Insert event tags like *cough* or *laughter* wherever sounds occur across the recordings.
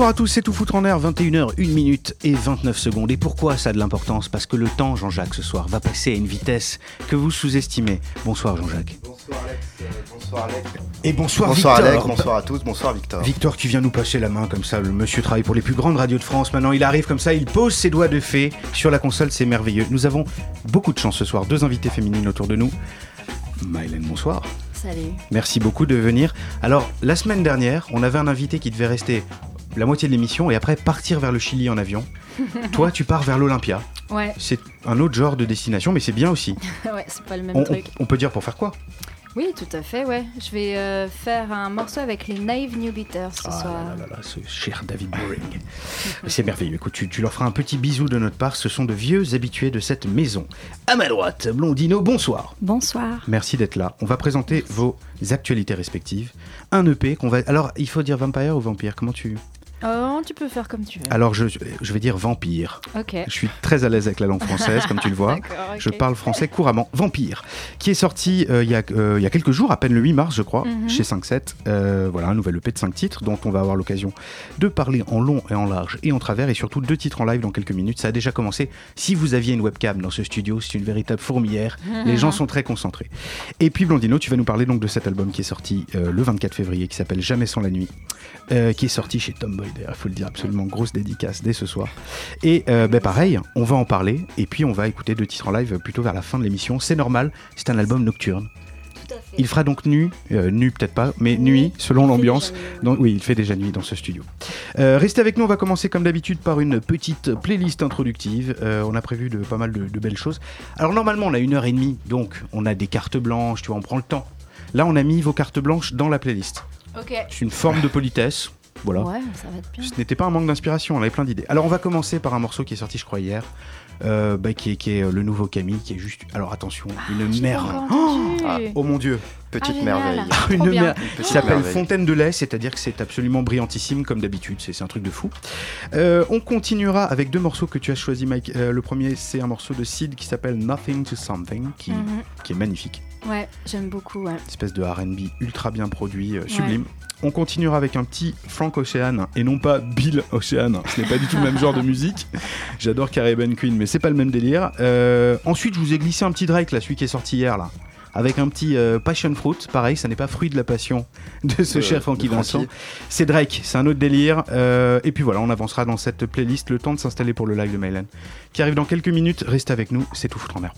Bonsoir à tous, c'est tout foutre en air, 21h, 1 minute et 29 secondes. Et pourquoi ça a de l'importance? Parce que le temps, Jean-Jacques, ce soir, va passer à une vitesse que vous sous-estimez. Bonsoir Jean-Jacques. Bonsoir Alex, bonsoir Alex. Et bonsoir, Bonsoir Victor. Alex, bonsoir à tous, bonsoir Victor. Victor, tu viens nous passer la main comme ça. Le monsieur travaille pour les plus grandes radios de France. Maintenant, il arrive comme ça, il pose ses doigts de fée sur la console, c'est merveilleux. Nous avons beaucoup de chance ce soir. Deux invités féminines autour de nous. Mylène, bonsoir. Salut. Merci beaucoup de venir. Alors, la semaine dernière, on avait un invité qui devait rester la moitié de l'émission et après partir vers le Chili en avion. *laughs* Toi, tu pars vers l'Olympia. Ouais, C'est un autre genre de destination, mais c'est bien aussi. *laughs* ouais, c'est pas le même On, on- truc. on peut dire pour faire quoi? Oui, tout à fait, ouais. Je vais euh, faire un morceau avec les Naive New Beaters ce Ah soir. là là là, ce cher David Boring. *laughs* c'est merveilleux. Écoute, tu, tu leur feras un petit bisou de notre part. Ce sont de vieux habitués de cette maison. À ma droite, Blondino, bonsoir. Bonsoir. Merci d'être là. On va présenter vos actualités respectives. Un EP qu'on va. Alors, il faut dire Vampire ou Vampire? Comment tu. Oh, tu peux faire comme tu veux. Alors, je, je vais dire Vampire. ok. Je suis très à l'aise avec la langue française, comme tu le vois. *laughs* Je parle français couramment. Vampire, qui est sorti euh, il, y a, euh, il y a quelques jours, à peine le 8 mars, je crois, Mhm. chez 5-7. Euh, voilà, un nouvel EP de 5 titres dont on va avoir l'occasion de parler en long et en large et en travers, et surtout deux titres en live dans quelques minutes. Ça a déjà commencé. Si vous aviez une webcam dans ce studio, c'est une véritable fourmilière. Les gens sont très concentrés. Et puis, Blondino, tu vas nous parler donc de cet album qui est sorti le 24 février, qui s'appelle Jamais sans la nuit, qui est sorti chez Tomboy, il faut le dire, absolument grosse dédicace dès ce soir. Et euh, ben, pareil, on va en parler, et puis on va écouter deux titres en live plutôt vers la fin de l'émission. C'est normal, c'est un album nocturne. Tout à fait. Il fera donc nu, euh, nu peut-être pas, mais Oui, nuit, selon l'ambiance. oui, il fait déjà nuit dans ce studio. Euh, restez avec nous, on va commencer comme d'habitude par une petite playlist introductive. Euh, on a prévu de, pas mal de, de belles choses. Alors normalement, on a une heure et demie, donc on a des cartes blanches, tu vois, on prend le temps. Là, on a mis vos cartes blanches dans la playlist. Ok. C'est une forme de politesse. Voilà. Ouais, ça va être bien. Ce n'était pas un manque d'inspiration, on avait plein d'idées. Alors on va commencer par un morceau qui est sorti, je crois, hier, euh, bah, qui, est, qui est, euh, le nouveau Camille, qui est juste. Alors attention, une Ah, J'ai merde. Ah. Oh mon dieu, Petite Ah, merveille. Une. Une Qui s'appelle. Fontaine de lait, c'est-à-dire que c'est absolument brillantissime comme d'habitude, c'est un truc de fou. Euh, on continuera avec deux morceaux que tu as choisis, Mike. Euh, le premier, c'est un morceau de Sid qui s'appelle Nothing to Something, qui, Mhm. qui est magnifique. Ouais, j'aime beaucoup, ouais. espèce de RB ultra bien produit, euh, sublime. On continuera avec un petit Frank Ocean et non pas Bill Ocean. Ce n'est pas du tout le même genre de musique. J'adore Caribbean Queen, mais c'est pas le même délire. Euh, ensuite, je vous ai glissé un petit Drake, là, celui qui est sorti hier, là. Avec un petit euh, Passion Fruit, pareil, ça n'est pas fruit de la passion de ce De- cher Frankie. Vincent. C'est Drake, c'est un autre délire. Euh, et puis voilà, on avancera dans cette playlist, le temps de s'installer pour le live de Mylan, qui arrive dans quelques minutes. Restez avec nous, c'est tout foutre en mer.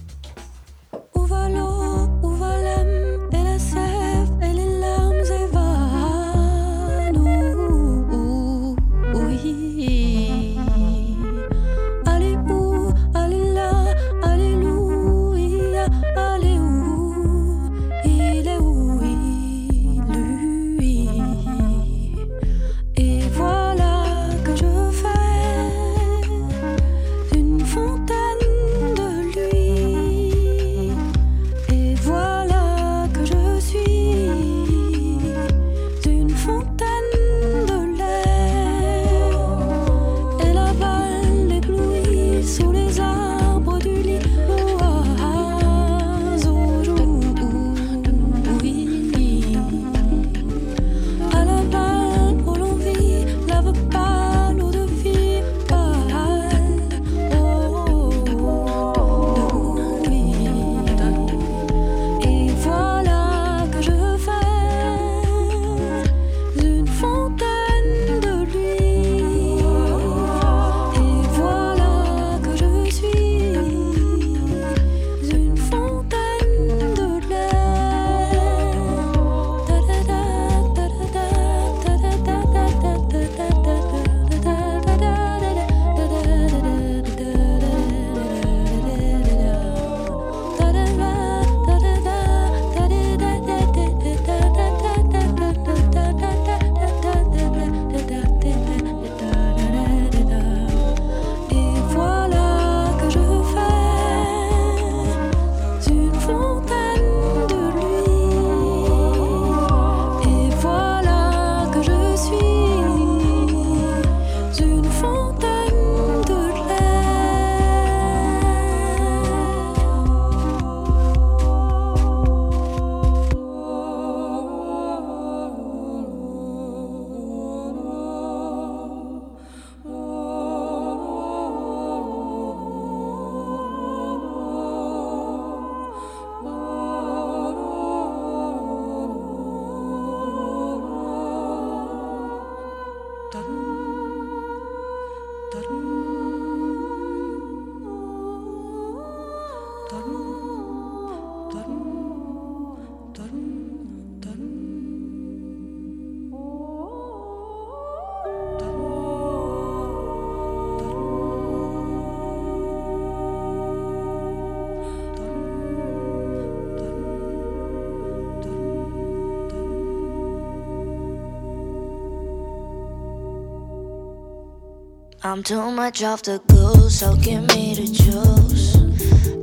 I'm too much off the goose, so give me the juice.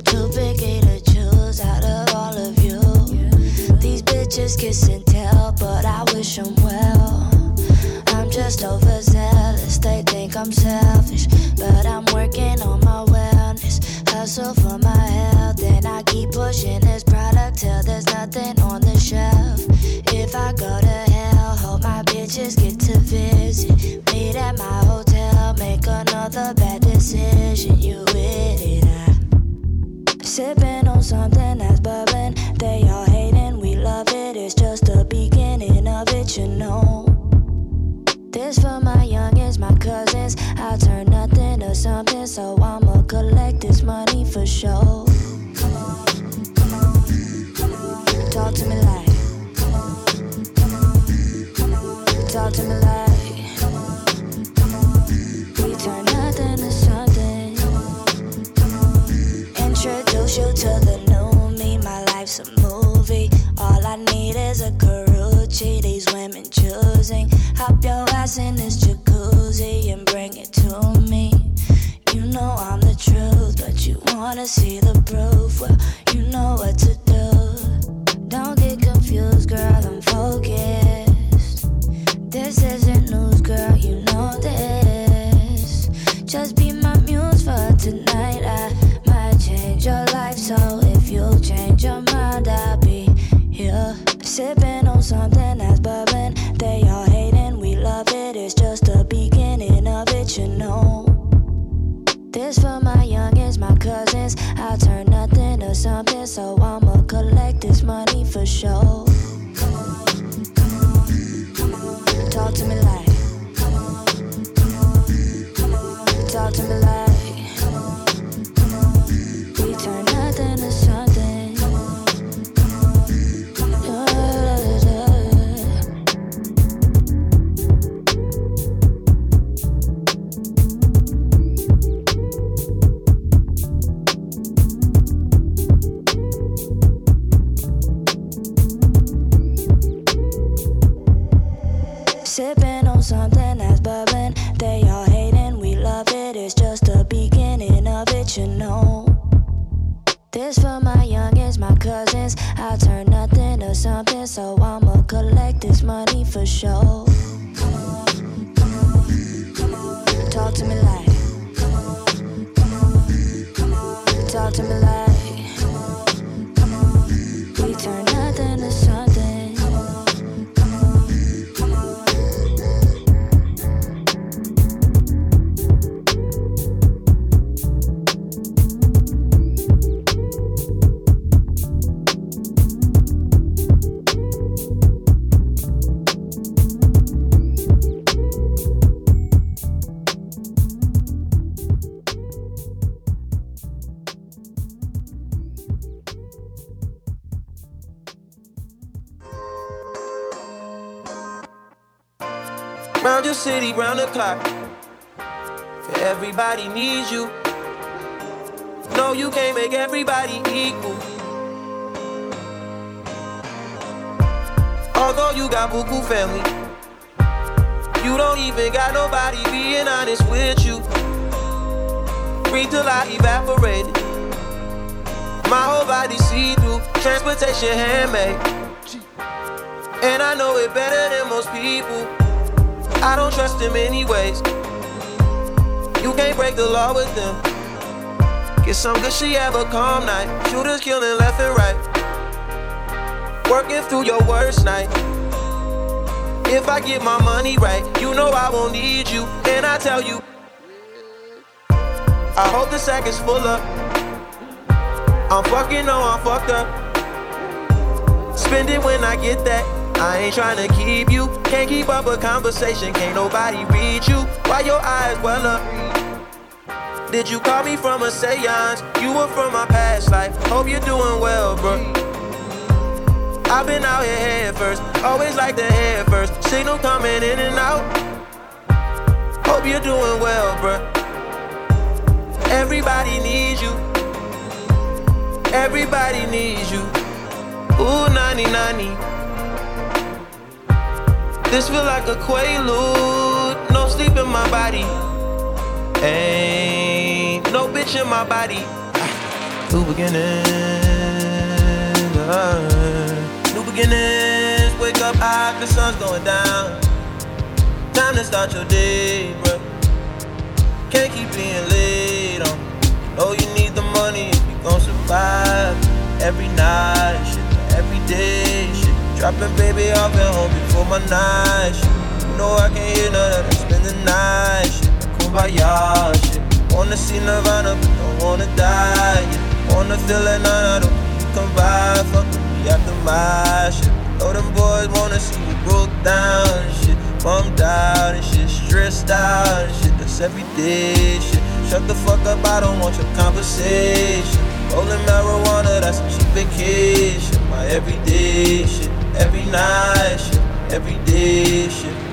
Too picky to choose out of all of you. These bitches kiss and tell, but I wish them well. I'm just overzealous, they think I'm selfish. But I'm working on my wellness, hustle for my health. And I keep pushing another bad decision. You something, so I'ma collect this money for sure. Talk to me like. Talk to me like. Everybody needs you. No, you can't make everybody equal. Although you got buku family, you don't even got nobody being honest with you. Breathe till I evaporated. My whole body see through, transportation handmade. And I know it better than most people. I don't trust him anyways. You can't break the law with them. Get some good shit, have a calm night. Shooters killing left and right. Working through your worst night. If I get my money right, you know I won't need you. And I tell you, I hope the sack is full up. I'm fucking, no, I'm fucked up. Spend it when I get that. I ain't tryna keep you. Can't keep up a conversation. Can't nobody read you. Why your eyes well up? Did you call me from a seance? You were from my past life. Hope you're doing well, bro. I've been out here head first. Always like the head first. Signal coming in and out. Hope you're doing well, bro. Everybody needs you. Everybody needs you. Ooh, nani nani. This feel like a quaalude. No sleep in my body. Ain't no bitch in my body. New beginnings, uh, new beginnings. Wake up high, the sun's going down. Time to start your day, bro. Can't keep being late on. Know you need the money if you gon' survive. Every night, shit, every day. Dropping baby off at home before my night, shit. You know I can't hear none of that. Spend the night, shit. Kumbaya, shit. Wanna see Nirvana, but don't wanna die, yeah. Wanna feel it, none them. You come by, fuck me after my shit. Know them boys wanna see you broke down and shit. Bummed out and shit, stressed out and shit. That's everyday shit. Shut the fuck up, I don't want your conversation. Rolling marijuana, that's a cheap vacation. My everyday shit, every night shit, everyday shit.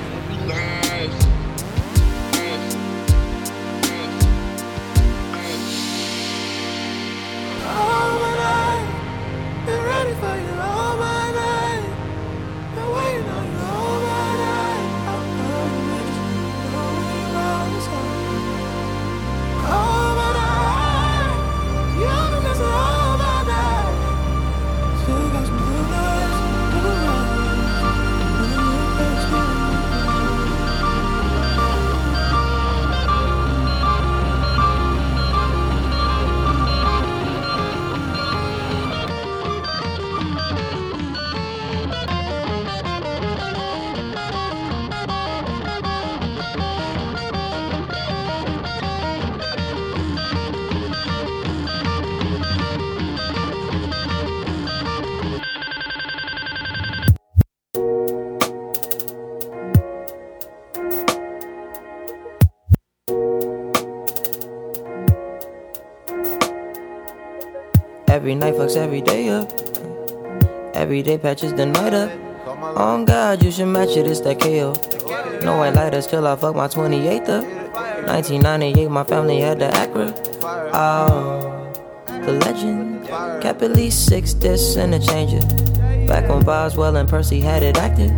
Every day up. Every day patches the night up. On God, you should match it, it's that KO. No white lighters till I fuck my 28th up. 1998, my family had the Acura. Oh, the legend. Least six discs and a changer. Back when Boswell and Percy had it active.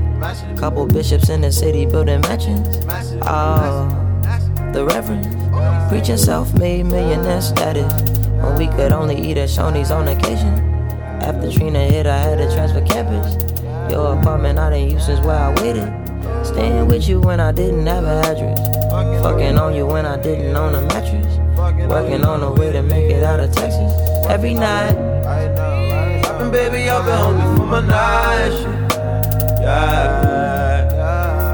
Couple bishops in the city building mansions. Oh, the Reverend. Preaching self made millionaire status. When we could only eat at Shoney's on occasion. After Trina hit, I had to transfer campus. Your apartment I didn't use since where I waited. Staying with you when I didn't have an address. Fucking on you when I didn't own a mattress. Working on a way to make it out of Texas. Every night. Dropping baby off at home before my night shit. Yeah.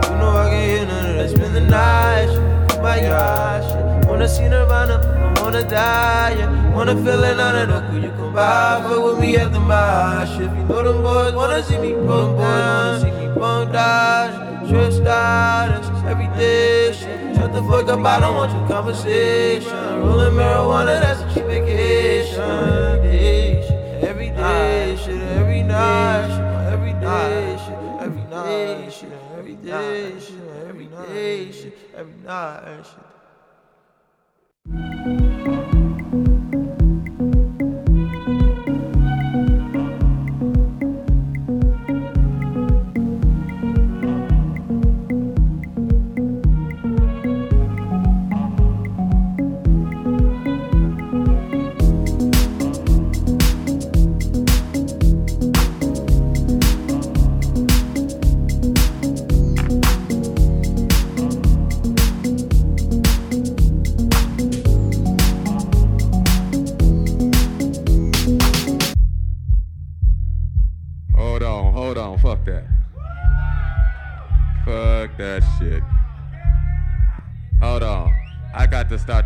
You know I can't hear none of that. Spend the night shit. My God shit. Wanna see Nirvana, don't wanna die. Yeah. Wanna feel it on it. Could you come by? Fuck with me at the my shit. You know them boys wanna see me bum down. See me bum down. Stressed out. That's just everyday shit. Shut the fuck up. I don't want your conversation. Rolling marijuana. That's a cheap vacation. Day shit. Every day shit. Every night shit. Every day shit. Every night shit. Every day shit. Every day shit. Every night shit.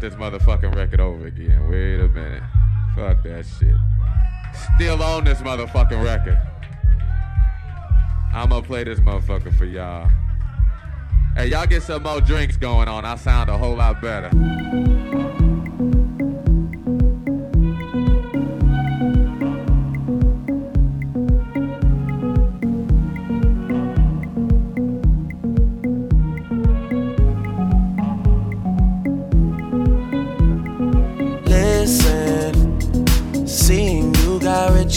This motherfucking record over again. Wait a minute. Fuck that shit. Still on this motherfucking record. I'ma play this motherfucker for y'all. Hey, y'all get some more drinks going on. I sound a whole lot better.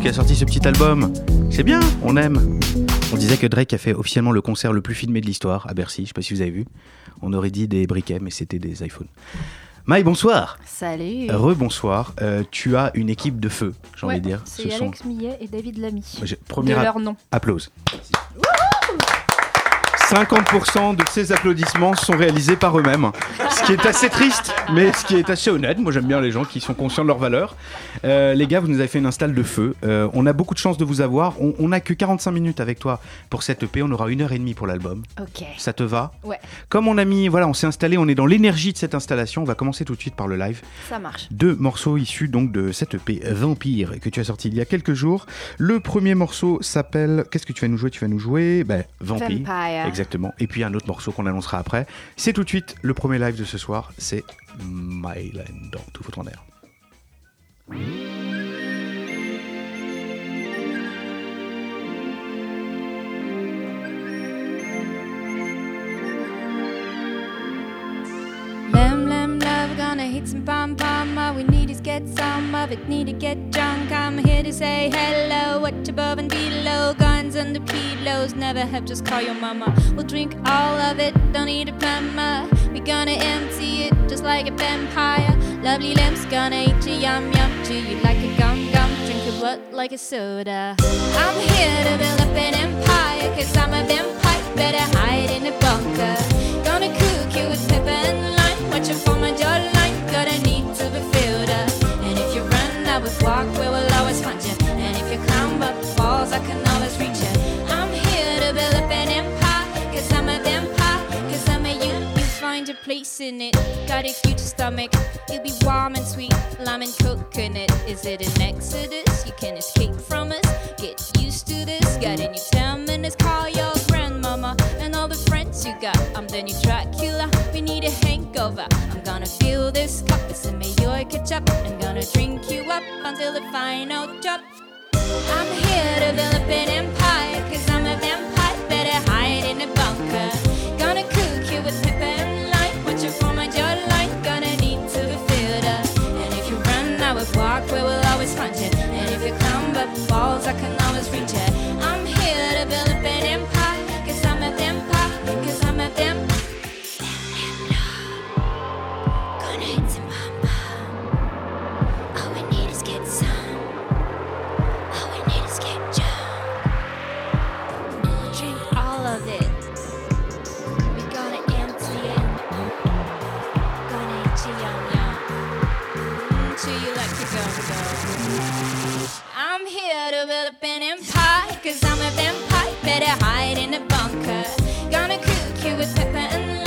Qui a sorti ce petit album. C'est bien, on aime. On disait que Drake a fait officiellement le concert le plus filmé de l'histoire à Bercy. Je sais pas si vous avez vu. On aurait dit des briquets, mais c'était des iPhones. Maï, bonsoir. Salut. Rebonsoir. Euh, tu as une équipe de feu, j'ai Ouais, envie de dire. C'est Alex Millet et David Lamy. De premier a- leur nom. Applause. 50% de ces applaudissements sont réalisés par eux-mêmes. Ce qui est assez triste, mais ce qui est assez honnête. Moi, j'aime bien les gens qui sont conscients de leur valeur. Euh, les gars, vous nous avez fait une install de feu. Euh, on a beaucoup de chance de vous avoir. On- On n'a que 45 minutes avec toi pour cette EP. On aura une heure et demie pour l'album. Ok. Ça te va? Ouais, Comme on a mis, voilà, on s'est installé, on est dans l'énergie de cette installation. On va commencer tout de suite par le live. ça marche. Deux morceaux issus donc de cette EP Vampire que tu as sorti il y a quelques jours. Le premier morceau s'appelle. Qu'est-ce que tu vas nous jouer? Tu vas nous jouer ben, Vampire. Vampire. Et puis un autre morceau qu'on annoncera après. C'est tout de suite le premier live de ce soir. C'est Myland dans tout votre en air. Love, gonna hit some pom pom. All we need is get some of it, need to get drunk. I'm here to say hello, what above and below. Guns and the pillows, never have, just call your mama. We'll drink all of it, don't need a plumber. We're gonna empty it just like a vampire. Lovely limbs gonna eat you, yum yum. Do you like a gum gum? Drink your blood like a soda. I'm here to build up an empire, cause I'm a vampire. Better hide in a bunker. Gonna cook you with pepper Watching for my jawline. Gonna need to be filled up. And if you run, I will walk. We will always find you. And if you climb up walls, I can always reach you. I'm here to build up an empire. Cause I'm a vampire. Cause I'm a you. You find your place in it. Got a huge stomach. You'll be warm and sweet. Lime and coconut. Is it an exodus? You can escape from us. Get used to this. Got a new 10 minutes. Call your grandmama and all the friends you got. I'm the new Dracula. Hangover. I'm gonna fill this cup with some mayo ketchup. I'm gonna drink you up until the final drop. I'm here to build an empire. Cause I'm a vampire. Better hide in a bunker. Gonna cook you with pepper and lime. Watch you for my jawline. Gonna need to be filled up. And if you run, I will walk. We will always find you. And if you climb up walls, I can an empire. Cause I'm a vampire. Better hide in a bunker. Gonna cook you with pepper and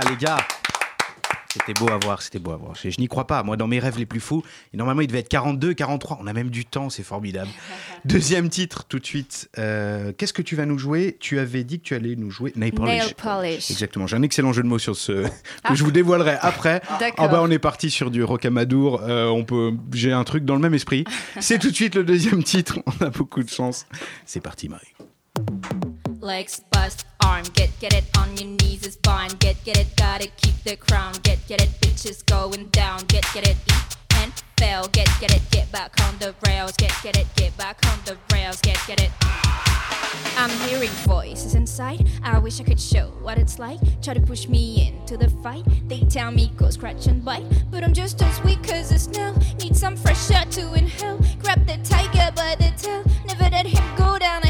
Les gars, les gars C'était beau à voir, c'était beau à voir. Je, je n'y crois pas. Moi, dans mes rêves les plus fous, et normalement, il devait être 42, 43. On a même du temps, c'est formidable. *laughs* Deuxième titre, tout de suite. Euh, Qu'est-ce que tu vas nous jouer? Tu avais dit que tu allais nous jouer Nail Polish. Nail polish. Exactement. J'ai un excellent jeu de mots sur ce *laughs* que je vous dévoilerai après. *laughs* D'accord. Ah bah, on est parti sur du rocamadour. Euh, on peut. J'ai un truc dans le même esprit. C'est tout de suite le deuxième titre. On a beaucoup de chance. C'est parti, Marie. Legs bust, arm, get get it on your knees is fine. Get get it, gotta keep the crown. Get get it, bitches going down. Get get it, eat and fail. Get get it, get back on the rails. Get get it, get back on the rails. Get get it. I'm hearing voices inside. I wish I could show what it's like. Try to push me into the fight. They tell me go scratch and bite. But I'm just as weak as a snail. Need some fresh air to inhale. Grab the tiger by the tail. Never let him go down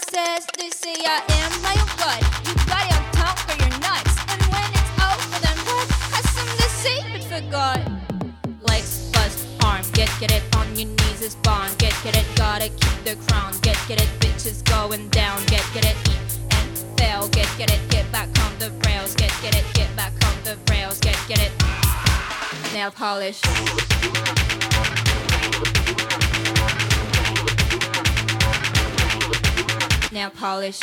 says. They say I am my own god. You got it on top of your nuts. And when it's over, then what? Has some to say but forgot. Legs bust, arm, get get it on your knees is bond. Get get it, gotta keep the crown. Get get it, bitches going down. Get get it, eat and fail. Get get it, get back on the rails. Get get it, get back on the rails. Get get it. Nail polish. Nail polish.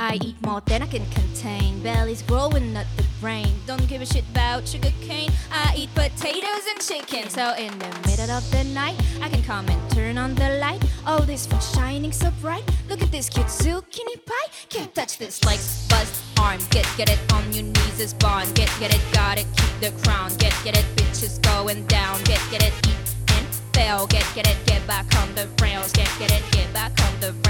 I eat more than I can contain. Belly's growing, not the brain. Don't give a shit about sugar cane. I eat potatoes and chicken. So in the middle of the night, I can come and turn on the light. All this food shining so bright. Look at this cute zucchini pie. Can't touch this legs, bust, arm. Get get it on your knees is bond. Get get it, gotta keep the crown. Get get it, bitches going down. Get get it, eat and fail. Get get it, get back on the rails. Get get it, get back on the rails.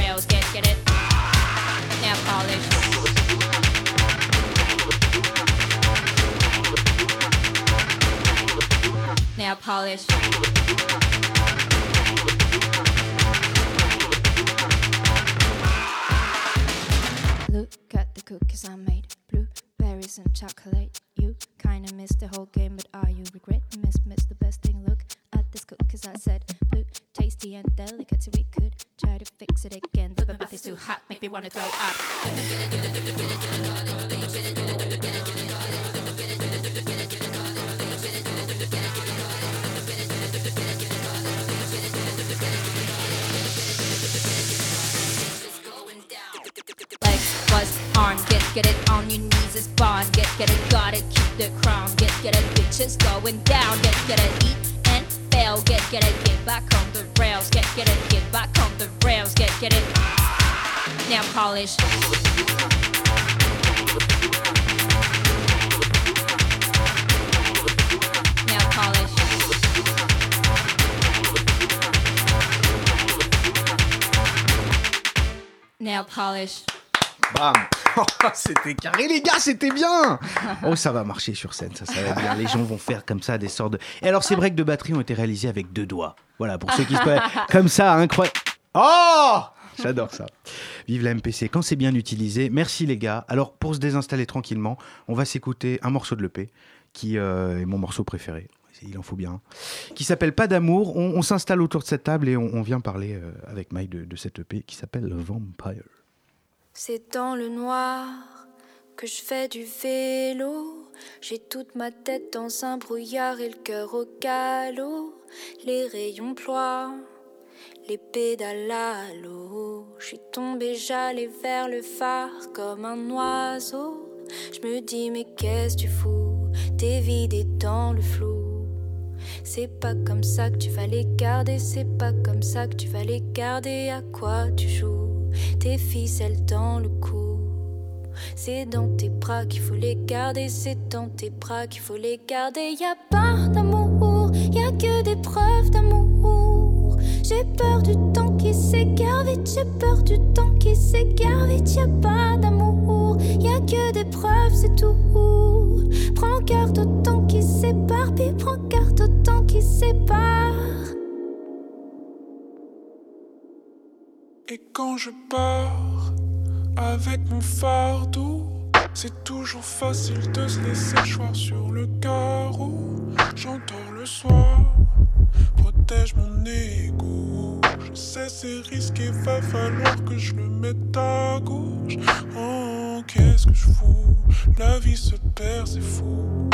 Polish. Look at the cookies I made. Blueberries and chocolate. You kinda missed the whole game, but are you regret? Miss, miss the best thing. Look at this cookies I said. Blue, tasty and delicate, so we could try to fix it again. But the bath is too hot, make me wanna throw up. Bam *laughs* C'était carré, les gars, c'était bien Oh, ça va marcher sur scène, ça, ça va bien. Les gens vont faire comme ça des sortes de. Et alors, ces breaks de batterie ont été réalisés avec deux doigts. Voilà, pour ceux qui se connaissent. *laughs* Comme ça, incroyable. Oh J'adore ça. Vive la MPC quand c'est bien utilisé. Merci les gars. Alors pour se désinstaller tranquillement, on va s'écouter un morceau de l'EP qui euh, est mon morceau préféré. Il en faut bien. Qui s'appelle Pas d'amour. On, on s'installe autour de cette table et on, on vient parler euh, avec Mike de, de cette EP qui s'appelle Vampire. C'est dans le noir que je fais du vélo. J'ai toute ma tête dans un brouillard et le cœur au galop. Les rayons ploient, les pédales à l'eau. Je suis tombée, j'allais vers le phare comme un oiseau. Je me dis, mais qu'est-ce que tu fous? T'es vidé dans le flou. C'est pas comme ça que tu vas les garder, c'est pas comme ça que tu vas les garder. À quoi tu joues? Tes ficelles dans le cou. C'est dans tes bras qu'il faut les garder, c'est dans tes bras qu'il faut les garder. Y a pas d'amour, y a que des preuves d'amour. J'ai peur du temps qui s'égare vite, j'ai peur du temps qui s'égare vite. Y a pas d'amour, y a que des preuves, c'est tout. Prends garde au temps qui sépare, puis prends garde au temps qui sépare. Et quand je pars avec mon fardeau, c'est toujours facile de se laisser choir sur le carreau. J'entends le soir, protège mon ego. Je sais c'est risqué, va falloir que je le mette à gauche. Oh, qu'est-ce que je fous? La vie se perd, c'est fou.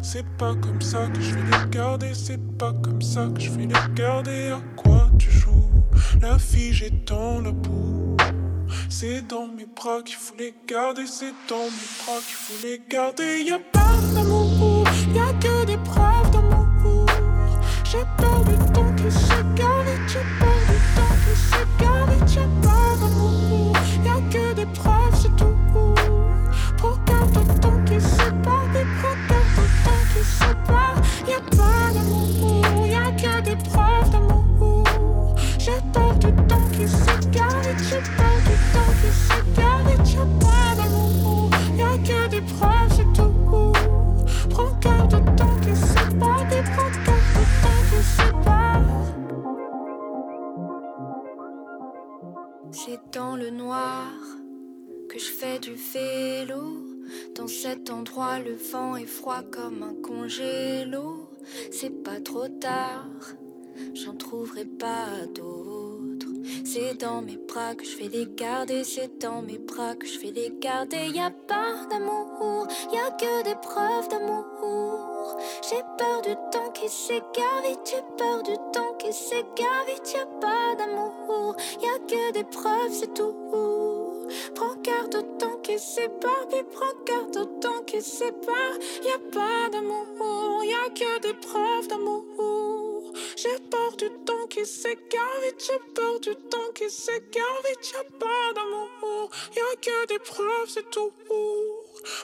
C'est pas comme ça que je vais les garder, c'est pas comme ça que je vais les garder. À quoi tu joues? La fille dans la boue. C'est dans mes bras qu'il faut les garder, c'est dans mes bras qu'il faut les garder. Y a pas d'amour, y a que des preuves d'amour. J'ai peur du temps qui s'égare vite, j'ai peur dans le noir que je fais du vélo. Dans cet endroit, le vent est froid comme un congélo. C'est pas trop tard, j'en trouverai pas d'autres. C'est dans mes bras que je vais les garder, c'est dans mes bras que je vais les garder. Y a pas d'amour, y a que des preuves d'amour. J'ai peur du temps qui s'égare vite, j'ai peur du temps qui s'égare vite. Y a pas d'amour, y a que des preuves, c'est tout. Prends garde au temps qui sépare, puis prends garde au temps qui sépare. Y a pas d'amour, y a que des preuves d'amour. J'ai peur du temps qui s'égare vite, j'ai peur du temps qui s'égare vite. Y a pas d'amour, y a que des preuves, c'est tout.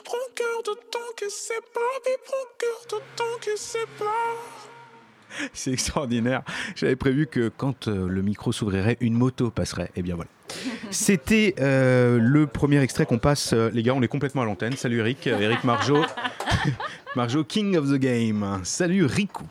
Prends garde au temps qui sépare, puis prends garde au temps qui sépare. C'est extraordinaire. J'avais prévu que quand euh, le micro s'ouvrirait, une moto passerait. Et bien voilà. *laughs* C'était euh, le premier extrait qu'on passe. Euh, les gars, on est complètement à l'antenne. Salut Eric, Eric Marjo. *laughs* Marjo, King of the Game. Salut Riku.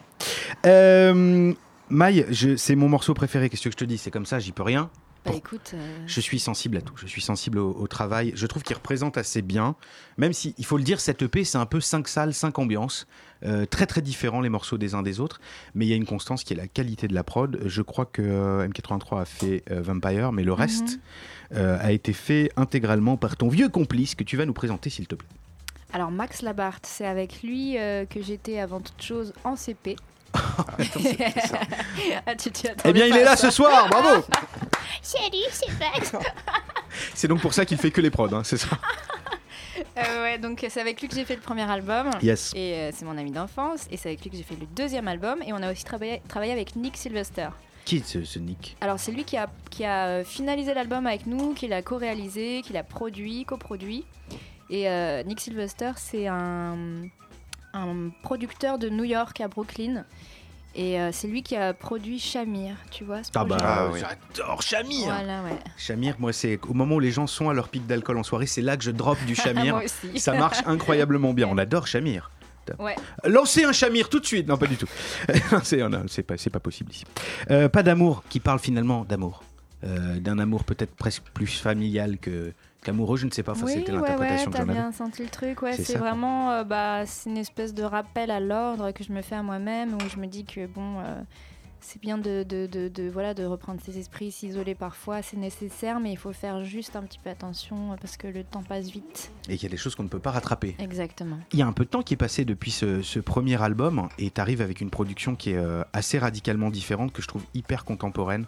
Euh, Maï, je- c'est mon morceau préféré. Qu'est-ce que je te dis? C'est comme ça, j'y peux rien. Bah écoute, euh, Je suis sensible à tout. Je suis sensible au, au travail. Je trouve qu'il représente assez bien. Même si, il faut le dire, cette EP, c'est un peu 5 salles, 5 ambiances. Euh, très très différents les morceaux des uns des autres. Mais il y a une constance qui est la qualité de la prod. Je crois que euh, M83 a fait Vampire, mais le reste euh, a été fait intégralement par ton vieux complice que tu vas nous présenter, s'il te plaît. alors Max Labarthe, c'est avec lui euh, que j'étais avant toute chose en CP. Ah, tu Eh bien, il est là ce soir, bravo *laughs* Salut, c'est Max *laughs* C'est donc pour ça qu'il fait que les prods, hein, c'est ça *laughs* Euh, ouais, donc c'est avec lui que j'ai fait le premier album. Yes. Et euh, c'est mon ami d'enfance. Et c'est avec lui que j'ai fait le deuxième album. Et on a aussi travaillé, travaillé avec Nick Sylvester. Qui est ce, ce Nick? Alors c'est lui qui a, qui a euh, finalisé l'album avec nous, qui l'a co-réalisé, qui l'a produit, coproduit. Et euh, Nick Sylvester, c'est un, un producteur de New York à Brooklyn. Et euh, c'est lui qui a produit Shamir, tu vois ce Ah bah, projet j'adore Shamir Voilà, ouais. Shamir, moi, c'est au moment où les gens sont à leur pic d'alcool en soirée, c'est là que je drop du *laughs* Shamir. Moi aussi. Ça marche incroyablement bien. On adore Shamir. Ouais. Lancez un Shamir tout de suite. Non, pas du tout. *laughs* c'est non, c'est pas, c'est pas possible ici. Euh, pas d'amour, qui parle finalement d'amour. Euh, D'un amour peut-être presque plus familial que qu'amoureux, je ne sais pas. Enfin, oui, c'était ouais, l'interprétation ouais, que t'as j'en avais. bien senti le truc. Ouais, C'est vraiment, euh, bah, c'est une espèce de rappel à l'ordre que je me fais à moi-même, où je me dis que bon, euh, c'est bien de, de, de, de, voilà, de reprendre ses esprits, s'isoler parfois, c'est nécessaire, mais il faut faire juste un petit peu attention euh, parce que le temps passe vite. Et qu'il y a des choses qu'on ne peut pas rattraper. Exactement. Il y a un peu de temps qui est passé depuis ce, ce premier album et tu arrives avec une production qui est euh, assez radicalement différente, que je trouve hyper contemporaine,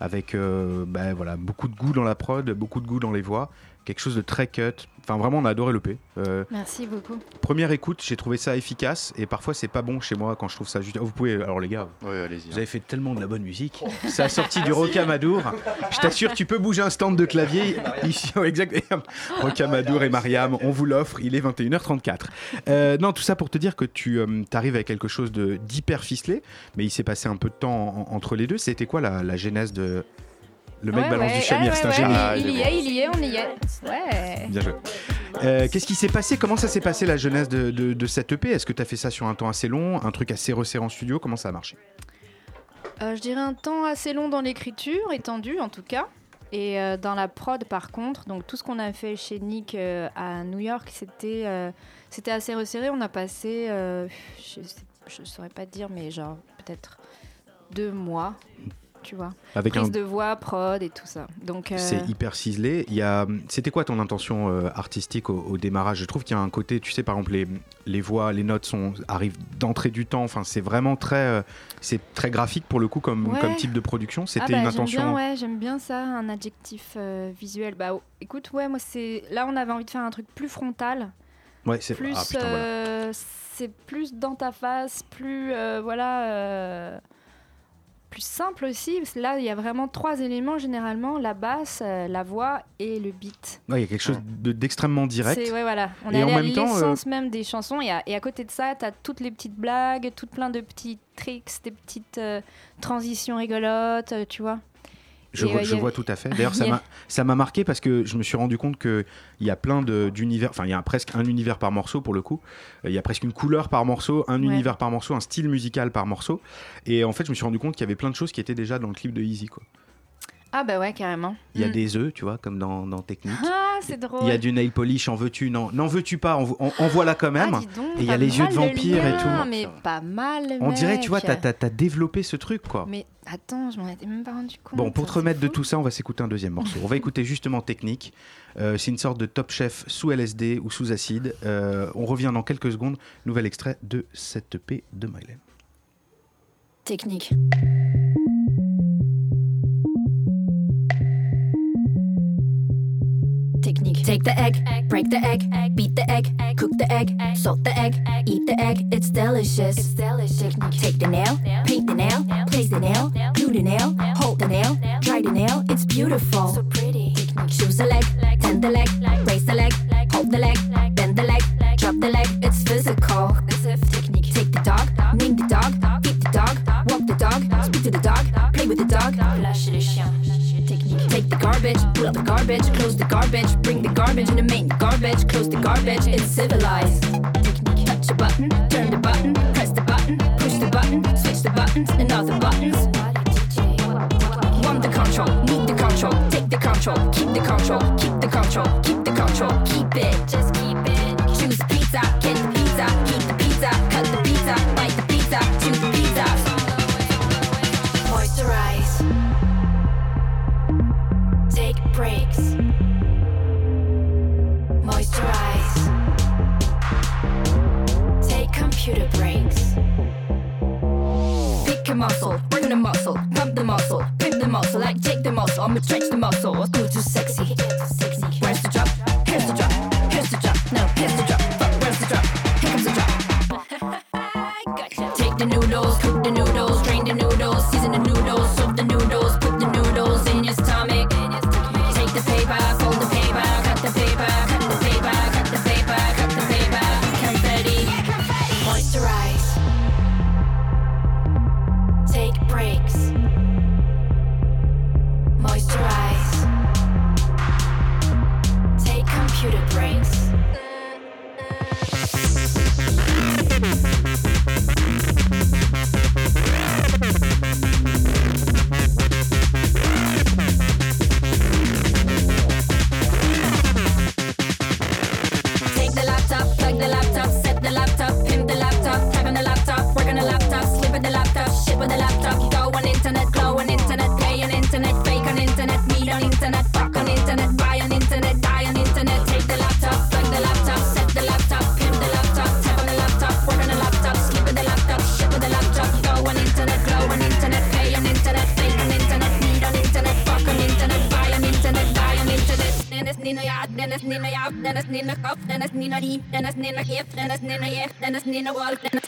avec euh, bah, voilà, beaucoup de goût dans la prod, beaucoup de goût dans les voix, quelque chose de très cut. Enfin, vraiment, on a adoré l'EP. Euh, Merci beaucoup. première écoute, j'ai trouvé ça efficace et parfois c'est pas bon chez moi quand je trouve ça juste. Vous pouvez, alors les gars, vous avez fait tellement de la bonne musique. Ça a sorti du Rocamadour. Je t'assure, tu peux bouger un stand de clavier ici. *laughs* exact. Rocamadour et Mariam, on vous l'offre. Il est 21h34. Euh, non, tout ça pour te dire que tu arrives avec quelque chose de- d'hyper ficelé, mais il s'est passé un peu de temps en- entre les deux. C'était quoi la, la genèse de. Le mec Ouais, balance ouais, du chamir, ouais, c'est un ouais, génie. Il, il y est, il y est, on y est. Ouais. Bien joué. Euh, Qu'est-ce qui s'est passé? Comment ça s'est passé la jeunesse de, de- de cette EP Est-ce que tu as fait ça sur un temps assez long, un truc assez resserré en studio? Comment ça a marché? Euh, je dirais un temps assez long dans l'écriture, étendu en tout cas. Et euh, dans la prod par contre, donc tout ce qu'on a fait chez Nick euh, à New York, c'était euh, c'était assez resserré. On a passé, euh, je ne saurais pas te dire, mais genre peut-être deux mois, tu vois. Avec Prise un- de voix, prod et tout ça. Donc euh, C'est hyper ciselé. Il y a... C'était quoi ton intention euh, artistique au, au démarrage? Je trouve qu'il y a un côté, tu sais, par exemple, les, les voix, les notes sont, arrivent d'entrée du temps. Enfin, c'est vraiment très, euh, c'est très graphique pour le coup comme, Ouais. comme type de production. C'était Ah bah, une j'aime intention. bien, ouais, j'aime bien ça, un adjectif visuel. Bah, oh, écoute, ouais, moi c'est là on avait envie de faire un truc plus frontal. Ouais, c'est plus, ah, putain, voilà. c'est plus dans ta face, plus euh, voilà, euh, plus simple aussi. Parce que là, il y a vraiment trois éléments généralement la basse, euh, la voix et le beat. Ouais, il y a quelque chose de- d'extrêmement direct. C'est ouais, voilà. On Et est en à euh, l'essence même des chansons et à, et à côté de ça, tu as toutes les petites blagues, toutes plein de petits tricks, des petites euh, transitions rigolotes, tu vois. Je, vois, euh, je vois tout à fait. *laughs* D'ailleurs, ça m'a- ça m'a marqué parce que je me suis rendu compte qu'il y a plein de- d'univers, enfin, il y a presque un univers par morceau pour le coup. Euh, Il y a presque une couleur par morceau, un Ouais. univers par morceau, un style musical par morceau. Et en fait, je me suis rendu compte qu'il y avait plein de choses qui étaient déjà dans le clip de Easy. Quoi. Ah bah ouais, carrément. Il y a Mm. des œufs, tu vois, comme dans, dans Technique. Ah, c'est drôle. Il y a du nail polish, en veux-tu Non, n'en veux-tu pas En, en- en voilà quand même. Ah, dis donc, et il y a les yeux de vampire et tout. Mais pas mal, On dirait, tu vois, t'as as, développé ce truc, quoi. Mais attends, je m'en étais même pas rendu compte. Bon, pour te remettre de tout ça, on va s'écouter un deuxième morceau. On va écouter justement Technique. Euh, c'est une sorte de top chef sous LSD ou sous acide. Euh, on revient dans quelques secondes. Nouvel extrait de cette EP de Mylène. Technique. Take the egg, break the egg, beat the egg, cook the egg, salt the egg, eat the egg. It's delicious. It's delicious. Take the nail, paint the nail, place the nail, glue the nail, hold the nail, dry the nail. It's beautiful. So pretty. Choose the leg, tend the leg, raise the leg, hold the leg, bend the leg, drop the leg. It's physical. Technique. Take the dog, name the dog, eat the dog, walk the dog, speak to the dog, play with the dog. Lâche le chien. The garbage, pull up the garbage, close the garbage, bring the garbage in the main garbage, close the garbage. It's civilized. Touch a button, turn the button, press the button, push the button, switch the buttons and other buttons. Want the control, need the control, take the control, keep the control, keep the control, keep the control, keep it, just keep it. Choose pizza, get computer breaks. Pick a muscle, bring the muscle, pump the muscle, pimp the muscle, like take the muscle, I'ma stretch the muscle, do too sexy. Where's the drop? Here's the drop. Here's the drop. No, here's the drop. Denna Nina chef, denna Nina chef, denna Nina valp, denna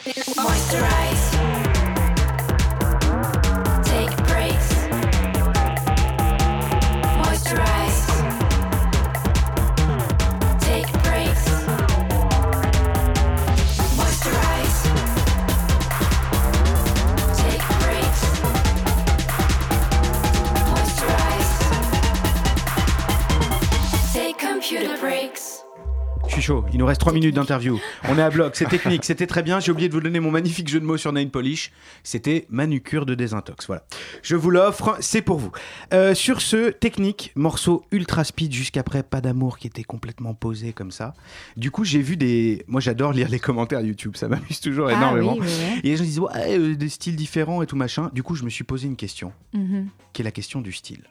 3 minutes d'interview. On est à bloc, c'est technique, c'était très bien. J'ai oublié de vous donner mon magnifique jeu de mots sur Nail Polish. C'était manucure de désintox. Voilà. Je vous l'offre, c'est pour vous. Euh, sur ce, technique, morceau ultra speed jusqu'après Pas d'amour qui était complètement posé comme ça. Du coup, j'ai vu des. Moi, j'adore lire les commentaires YouTube, ça m'amuse toujours Ah énormément. oui, oui, oui. Et les gens disent, ouais, euh, des styles différents et tout machin. Du coup, je me suis posé une question Mhm. qui est la question du style.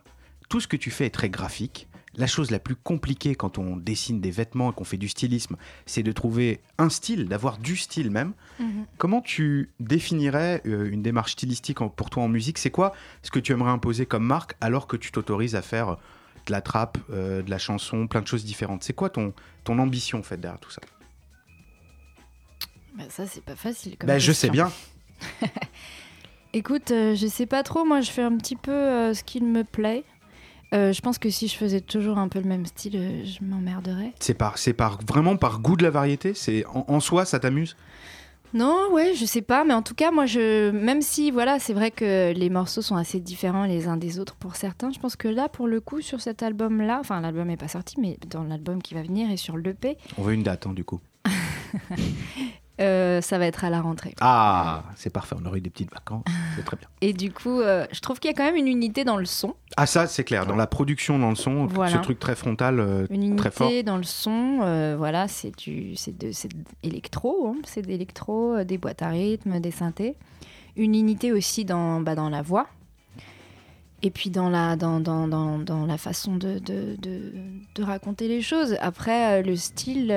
Tout ce que tu fais est très graphique. La chose la plus compliquée quand on dessine des vêtements et qu'on fait du stylisme, c'est de trouver un style, d'avoir du style même. Mhm. Comment tu définirais euh, une démarche stylistique pour toi en musique? C'est quoi ce que tu aimerais imposer comme marque alors que tu t'autorises à faire de la trappe, euh, de la chanson, plein de choses différentes? C'est quoi ton, ton ambition en fait derrière tout ça? Bah, ça, c'est pas facile. Comme Bah, Je sais bien. *laughs* Écoute, euh, je sais pas trop. Moi, je fais un petit peu euh, ce qu'il me plaît. Euh, je pense que si je faisais toujours un peu le même style, euh, je m'emmerderais. C'est par, c'est par vraiment par goût de la variété? C'est en, en soi, ça t'amuse? Non, ouais, je sais pas, mais en tout cas, moi, je, même si, voilà, c'est vrai que les morceaux sont assez différents les uns des autres pour certains, je pense que là, pour le coup, sur cet album-là, enfin, l'album n'est pas sorti, mais dans l'album qui va venir et sur l'EP, On veut une date, hein, du coup. *laughs* euh, ça va être à la rentrée. Ah, c'est parfait. On aurait eu des petites vacances. *laughs* C'est très bien. Et du coup, euh, je trouve qu'il y a quand même une unité dans le son, Ah ça c'est clair, dans la production, dans le son, Voilà. ce truc très frontal, euh, une très fort. unité dans le son. euh, voilà, c'est du, c'est de, c'est électro, hein, c'est d'électro, des boîtes à rythme, des synthés. Une unité aussi dans, bah, dans la voix. Et puis dans la, dans, dans, dans, dans la façon de, de, de, de raconter les choses. Après, le style,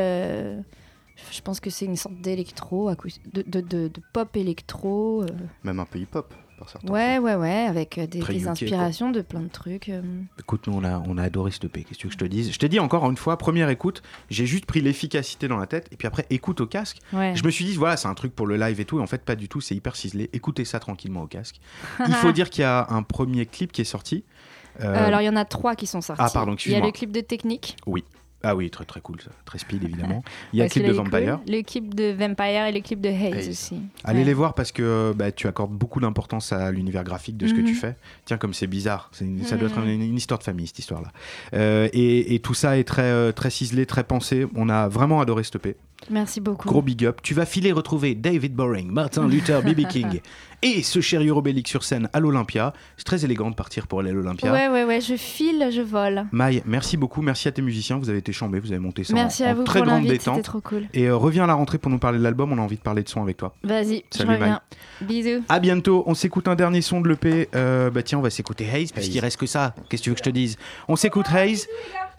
je pense que c'est une sorte d'électro, de, de, de, de pop électro. euh. Même un peu hip-hop, par certains. Ouais, ouais, ouais, avec euh, des, Très des UK, quoi. inspirations de plein de trucs. euh. Écoute, nous on a, on a adoré ce EP, qu'est-ce que je te dise? Je t'ai dit encore une fois, première écoute, j'ai juste pris l'efficacité dans la tête, et puis après écoute au casque. Ouais. Je me suis dit, voilà, c'est un truc pour le live et tout, et en fait pas du tout, c'est hyper ciselé, écoutez ça tranquillement au casque. *laughs* Il faut dire qu'il y a un premier clip qui est sorti. Euh, Euh, alors, il y en a trois qui sont sortis. Ah, pardon, Il y a le clip de Technique. Oui. Ah oui, très très cool, ça. très speed évidemment. *laughs* Il y a le clip de Vampire. cool. Le clip de Vampire et le clip de Haze, Haze. aussi. Allez Ouais. les voir parce que bah, tu accordes beaucoup d'importance à l'univers graphique de ce que Mhm. tu fais. Tiens, comme c'est bizarre, une- ça doit être Mhm. une, une histoire de famille cette histoire-là. Euh, et, et tout ça est très, euh, très ciselé, très pensé. On a vraiment adoré Merci beaucoup. Gros big up. Tu vas filer retrouver David Boring, Martin Luther, B.B. *laughs* King et ce cher Eurobélix sur scène à l'Olympia. C'est très élégant de partir pour aller à l'Olympia. Ouais, ouais, ouais, je file, je vole. Maï, merci beaucoup. Merci à tes musiciens. Vous avez été chambés, vous avez monté ça merci à vous très pour grande détente. trop cool. Et euh, reviens à la rentrée pour nous parler de l'album. On a envie de parler de son avec toi. Vas-y, je reviens. Maï. Bisous. À bientôt. On s'écoute un dernier son de l'EP. Euh, bah tiens, on va s'écouter Haze, parce qu'il reste que ça. Qu'est-ce que tu veux que je te dise? On s'écoute Haze.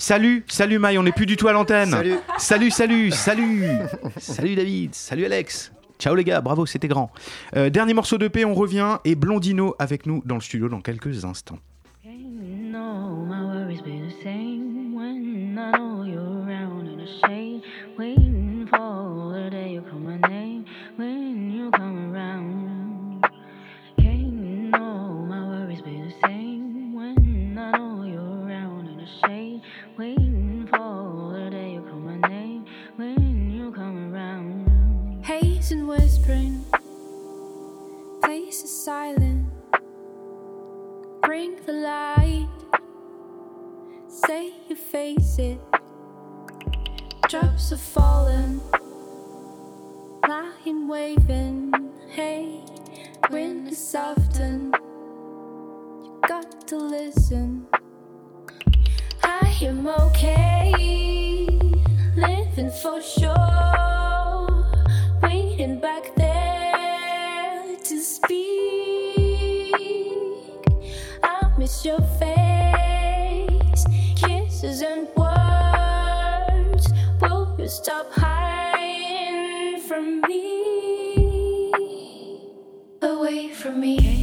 Salut, salut Maï, on n'est plus du tout à l'antenne. Salut. salut, salut, salut. *laughs* David, salut Alex. Ciao les gars, bravo, c'était grand. Euh, dernier morceau de paix, on revient et Blondino avec nous dans le studio dans quelques instants. whispering, place is silent. Bring the light, say you face it. Drops are falling, lying waving. Hey, wind is often. You got to listen. I am okay, living for sure back there to speak. I miss your face, kisses and words. Will you stop hiding from me? Away from me.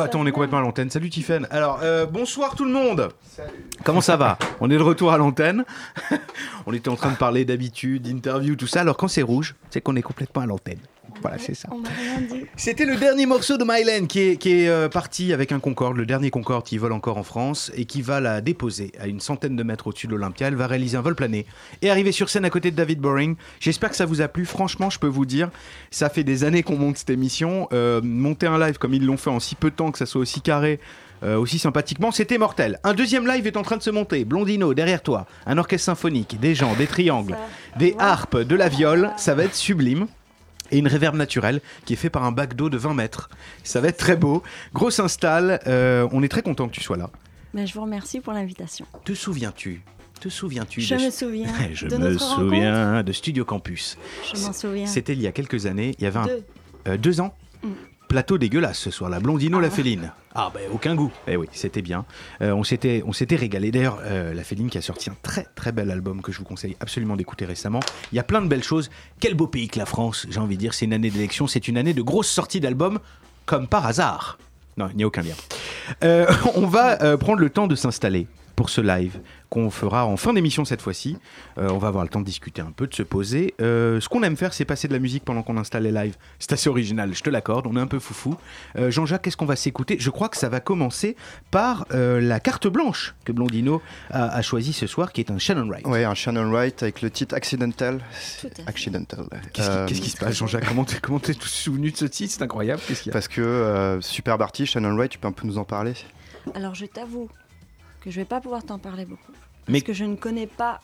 Bah, attends, on est complètement à l'antenne. Salut Tiffen. Alors, euh, bonsoir tout le monde. Comment ça va On est de retour à l'antenne. *laughs* on était en train de parler d'habitude, d'interview, tout ça. Alors quand c'est rouge, c'est qu'on est complètement à l'antenne. Voilà, c'est ça. C'était le dernier morceau de Mylène qui est, qui est euh, parti avec un Concorde, le dernier Concorde qui vole encore en France et qui va la déposer à une centaine de mètres au-dessus de l'Olympia. Elle va réaliser un vol plané et arriver sur scène à côté de David Boring. J'espère que ça vous a plu. Franchement, je peux vous dire, ça fait des années qu'on monte cette émission. Euh, monter un live comme ils l'ont fait en si peu de temps, que ça soit aussi carré. euh, aussi sympathiquement, c'était mortel. Un deuxième live est en train de se monter. Blondino derrière toi, un orchestre symphonique, des gens, des triangles, des harpes, de la viole. Ça va être sublime et une réverb naturelle qui est fait par un bac d'eau de 20 mètres. Ça va être très beau. Grosse install. euh, on est très content que tu sois là. Mais je vous remercie pour l'invitation. Te souviens-tu Te souviens-tu Je de- me souviens *laughs* Je de me notre souviens de Studio Campus. Je m'en souviens. C'était il y a quelques années. Il y avait un Deux. euh, deux ans. Mm. Plateau dégueulasse ce soir, la Blondino, la Féline. Ah ben aucun goût. Eh oui, c'était bien. Euh, on s'était, on s'était régalé. D'ailleurs, euh, la Féline qui a sorti un très très bel album que je vous conseille absolument d'écouter récemment. Il y a plein de belles choses. Quel beau pays que la France. J'ai envie de dire, c'est une année d'élection, c'est une année de grosses sorties d'albums, comme par hasard. Non, il n'y a aucun lien. Euh, *laughs* on va prendre le temps de s'installer pour ce live qu'on fera en fin d'émission cette fois-ci. Euh, on va avoir le temps de discuter un peu, de se poser. Euh, ce qu'on aime faire, c'est passer de la musique pendant qu'on installe les lives. C'est assez original, je te l'accorde, on est un peu foufou. Euh, Jean-Jacques, qu'est-ce qu'on va s'écouter? Je crois que ça va commencer par euh, la carte blanche que Blondino a, a choisie ce soir, qui est un Shannon Wright. Ouais, un Shannon Wright avec le titre Accidental. Accidental. Qu'est-ce qui, Euh, se passe, Jean-Jacques? Comment t'es comment t'es tout souvenu de ce titre? C'est incroyable. Y a? Parce que euh, superbe artiste, Shannon Wright, tu peux un peu nous en parler? Alors je t'avoue que je vais pas pouvoir t'en parler beaucoup. Mais- Parce que je ne connais pas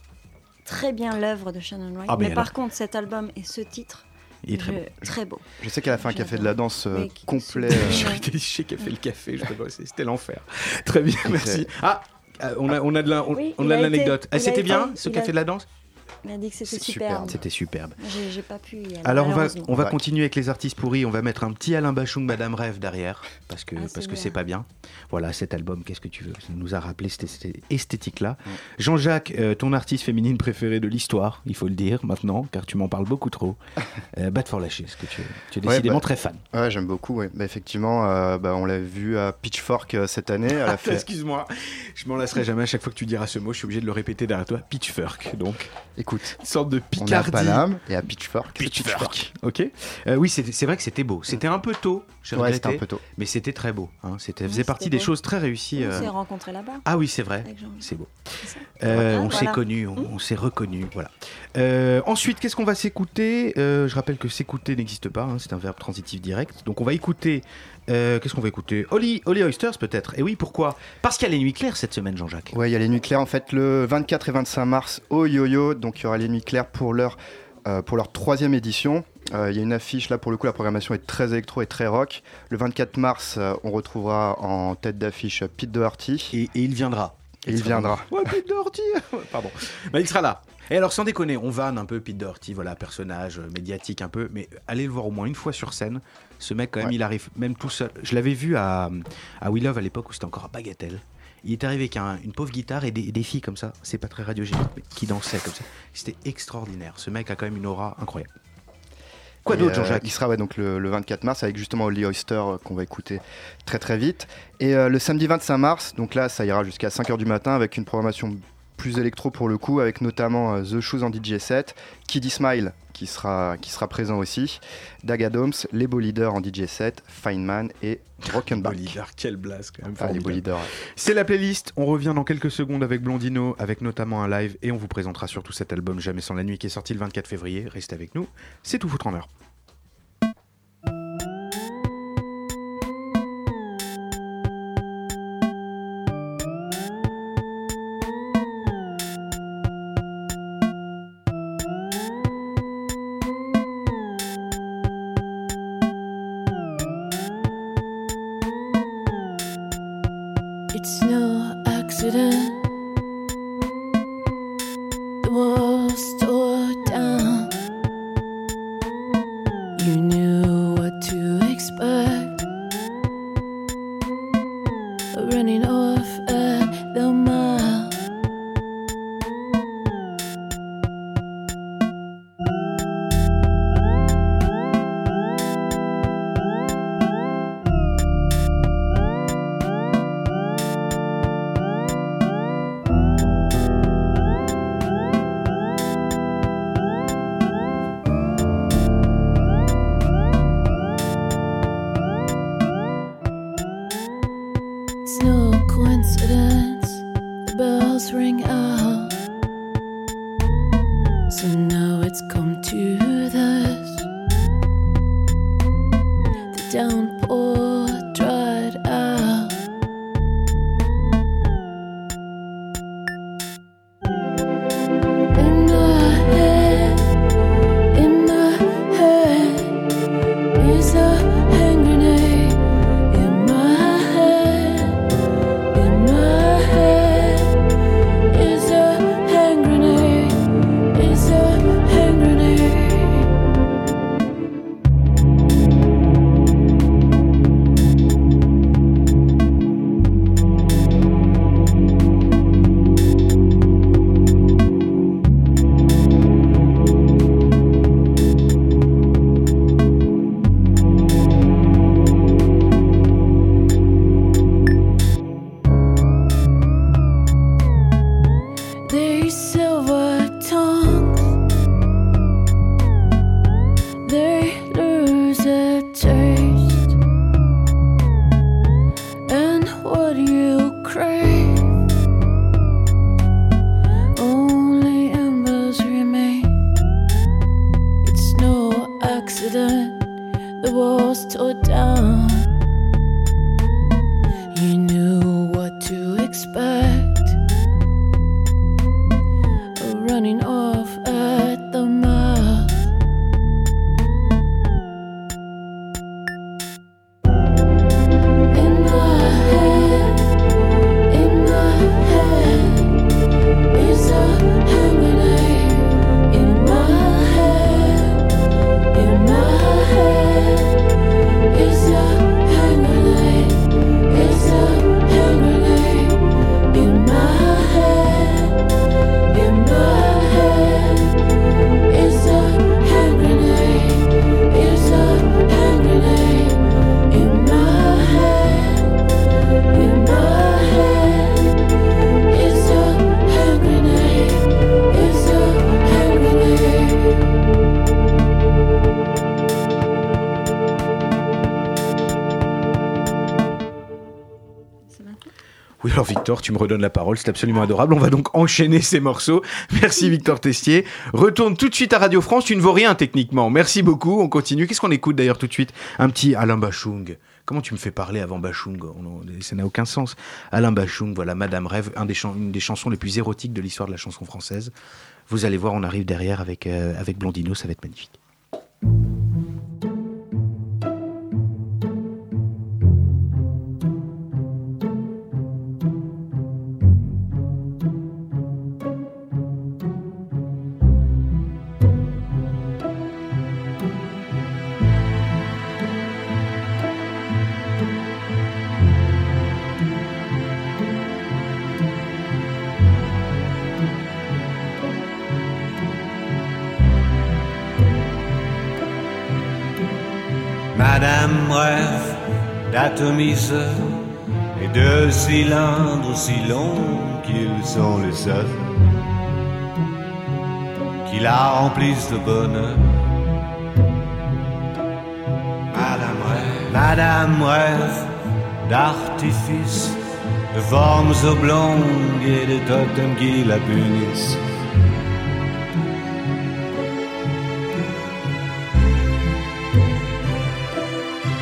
très bien l'œuvre de Shannon Wright. Ah, mais mais par contre, cet album et ce titre, Il est très je- beau. très beau. Je sais qu'elle a fait un café de la danse euh, complet. *laughs* J'ai été chez Café le Café, je te vois, c'est- c'était l'enfer. Très bien, merci. Ah, euh, on a, on a de la- on- Oui, on il a de a été- l'anecdote. Ah, a C'était été- bien, ce Café a- de la danse? Il a dit que c'était superbe. C'était superbe. J'ai j'ai pas pu y aller. Alors on va, on va continuer avec les artistes pourris, on va mettre un petit Alain Bachung, Madame Rêve derrière, parce que Ah, parce c'est que bien. c'est pas bien. Voilà, cet album, qu'est-ce que tu veux? Ça nous a rappelé cette esthé- esthétique-là. Jean-Jacques, euh, ton artiste féminine préférée de l'histoire, il faut le dire maintenant, car tu m'en parles beaucoup trop. *laughs* euh, Bad for Lashes, que tu, tu es Ouais, décidément bah, très fan. Ouais, j'aime beaucoup. Ouais. Bah, effectivement, euh, bah, on l'a vu à Pitchfork euh, cette année. *laughs* Excuse-moi, je m'en lasserai jamais à chaque fois que tu diras ce mot, je suis obligé de le répéter derrière toi. Pitchfork, donc. Écoute, une sorte de on est à Picardie. Paname et à Pitchfork. Pitchfork. Ok. Euh, oui, c'est vrai que c'était beau. C'était un peu tôt. j'ai Ouais, regretté, c'était un peu tôt. Mais c'était très beau. Hein. C'était Ouais, faisait partie des choses très réussies. On euh. s'est rencontrés là-bas. Ah oui, c'est vrai. C'est beau. Euh, Ah, on s'est connus, on, on s'est reconnus. Voilà. Euh, ensuite, qu'est-ce qu'on va s'écouter? Euh, Je rappelle que s'écouter n'existe pas. hein, c'est un verbe transitif direct. Donc on va écouter. Euh, qu'est-ce qu'on va écouter Holly, Holly Oysters peut-être. Et oui, pourquoi? Parce qu'il y a les nuits claires cette semaine, Jean-Jacques. Ouais, il y a les nuits claires en fait le 24 et 25 mars au Yo-Yo. Donc il y aura les nuits claires pour leur, euh, pour leur troisième édition. Euh, Il y a une affiche là pour le coup, la programmation est très électro et très rock. Le 24 mars, on retrouvera en tête d'affiche Pete Doherty. Et, et il viendra. Il viendra. Ouais, Pete Doherty *laughs* Pardon. Bah, il sera là. Et alors, sans déconner, on vanne un peu Pete Doherty, voilà, personnage euh, médiatique un peu, mais allez le voir au moins une fois sur scène. Ce mec, quand même, Ouais. il arrive même tout seul. Je l'avais vu à, à We Love à l'époque où c'était encore à Bagatelle. Il est arrivé avec un- une pauvre guitare et des, des filles comme ça, c'est pas très radiogénique, mais qui dansaient comme ça. C'était extraordinaire. Ce mec a quand même une aura incroyable. Quoi d'autre, euh, Jean-Jacques Il sera ouais, donc le, le 24 mars avec justement Holly Oyster euh, qu'on va écouter très très vite. Et euh, le samedi 25 mars, donc là ça ira jusqu'à 5h du matin avec une programmation plus électro pour le coup, avec notamment euh, The Shoes en DJ set, Kiddy Smile qui sera, qui sera présent aussi, Daga Domes, les Beaux Leaders en DJ set, Feynman et Rockenbach. Leader, quel blast quand même. Ah, les. C'est la playlist. On revient dans quelques secondes avec Blondino, avec notamment un live, et on vous présentera surtout cet album Jamais sans la nuit qui est sorti le 24 février. Restez avec nous. C'est tout foutre en heure. Tu me redonnes la parole, c'est absolument adorable. On va donc enchaîner ces morceaux. Merci Victor Testier. Retourne tout de suite à Radio France, tu ne vaux rien techniquement. Merci beaucoup, on continue. Qu'est-ce qu'on écoute d'ailleurs tout de suite? Un petit Alain Bachung. Comment tu me fais parler avant Bachung? Ça n'a aucun sens. Alain Bachung, voilà, Madame Rêve, une des chansons les plus érotiques de l'histoire de la chanson française. Vous allez voir, on arrive derrière avec, euh, avec Blondino, ça va être magnifique. Et de cylindres aussi longs qu'ils sont les seuls qui la remplissent de bonheur. Madame rêve, Madame rêve d'artifices, de formes oblongues et de totems qui la punissent.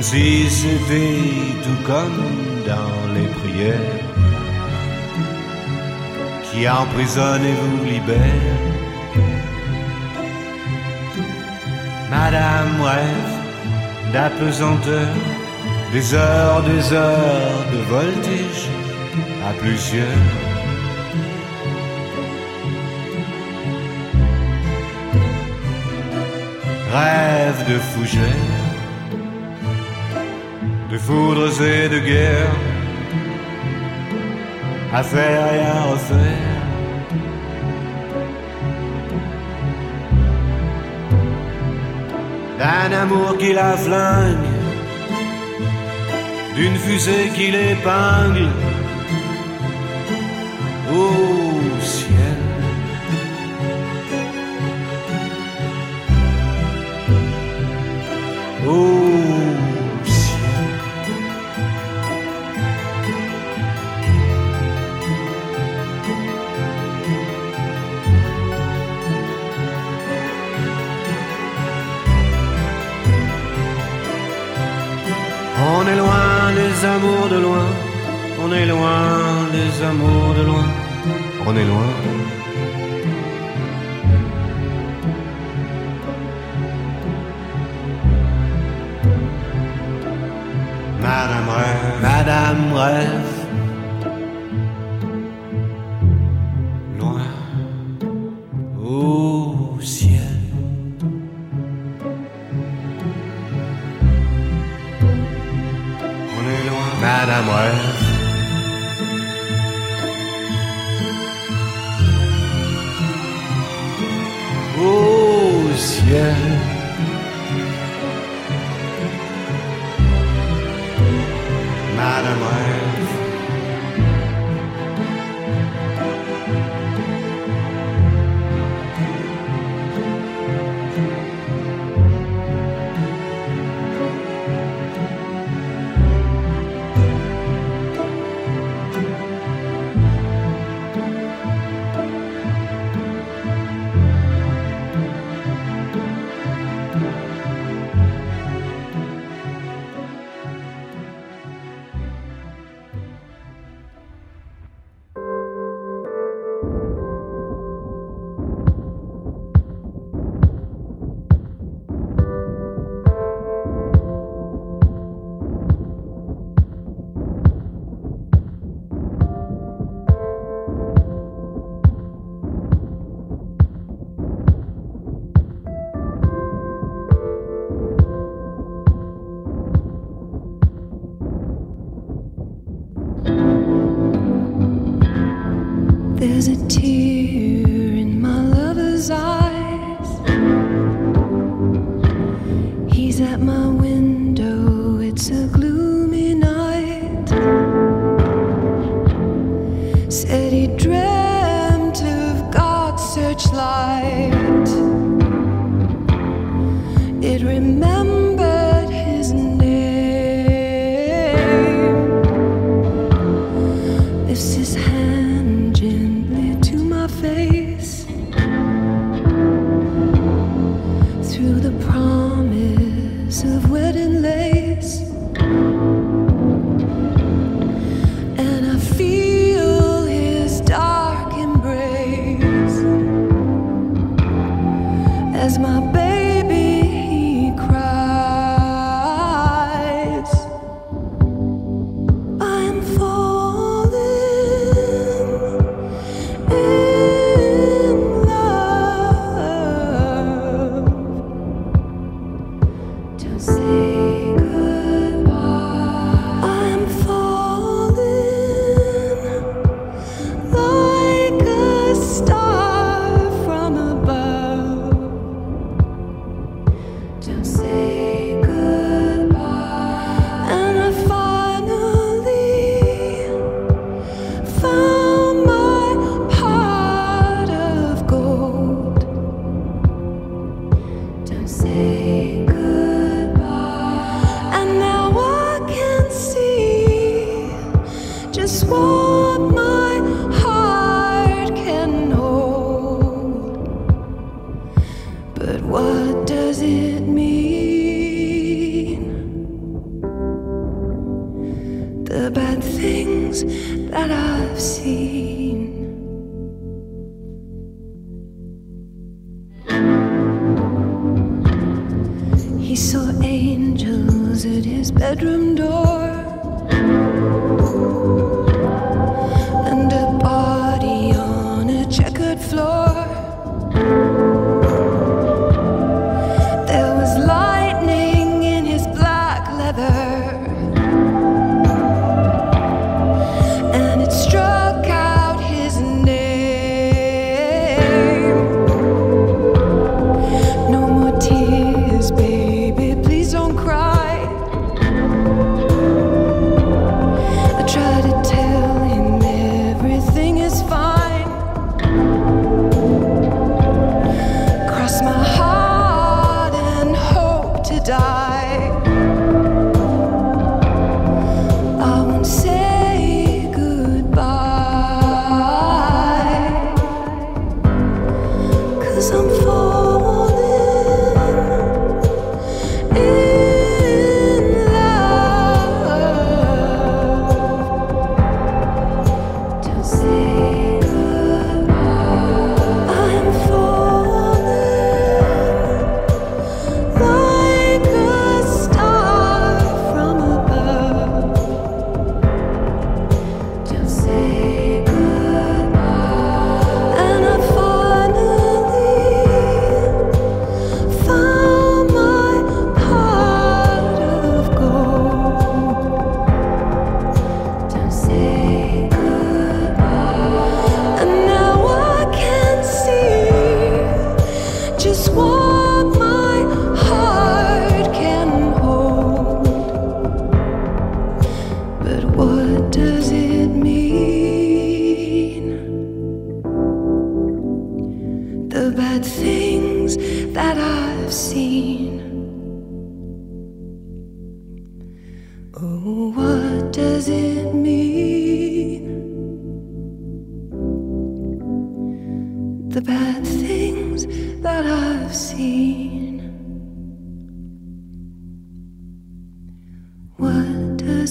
Même si c'était tout comme dans les prières qui emprisonne et vous libère. Madame rêve d'apesanteur, des heures, des heures de voltige à plusieurs. Rêve de fougère foudres et de guerre, à faire et à refaire. D'un amour qui la flingue, d'une fusée qui l'épingle 无限。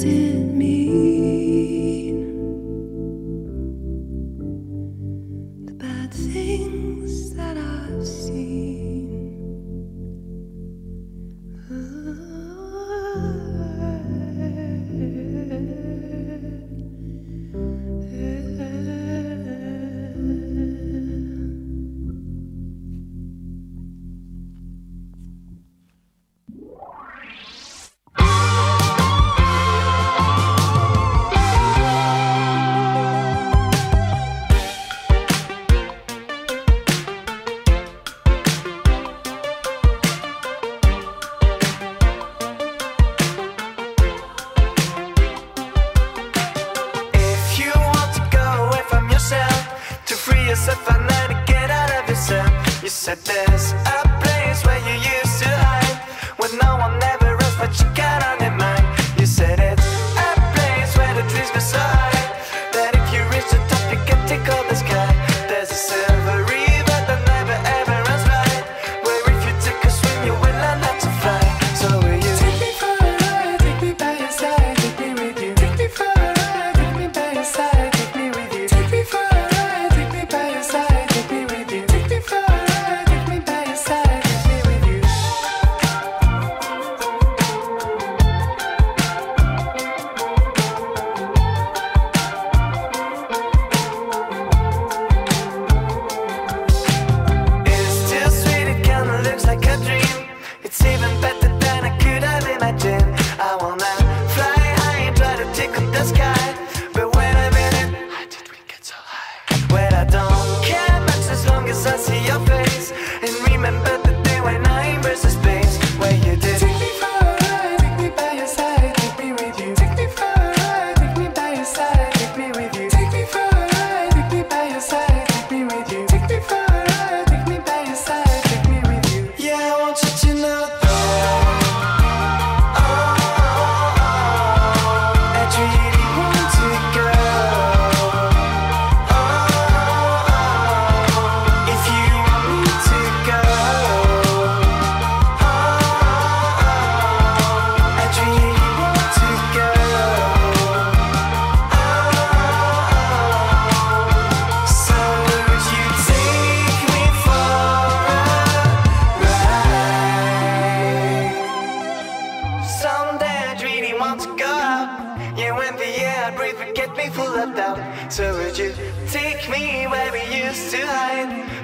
losing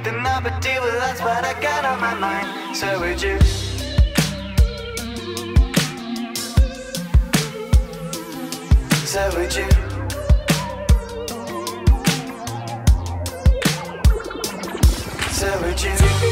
hide? The number two, well, that's what I got on my mind. So would you? So would you? So would you?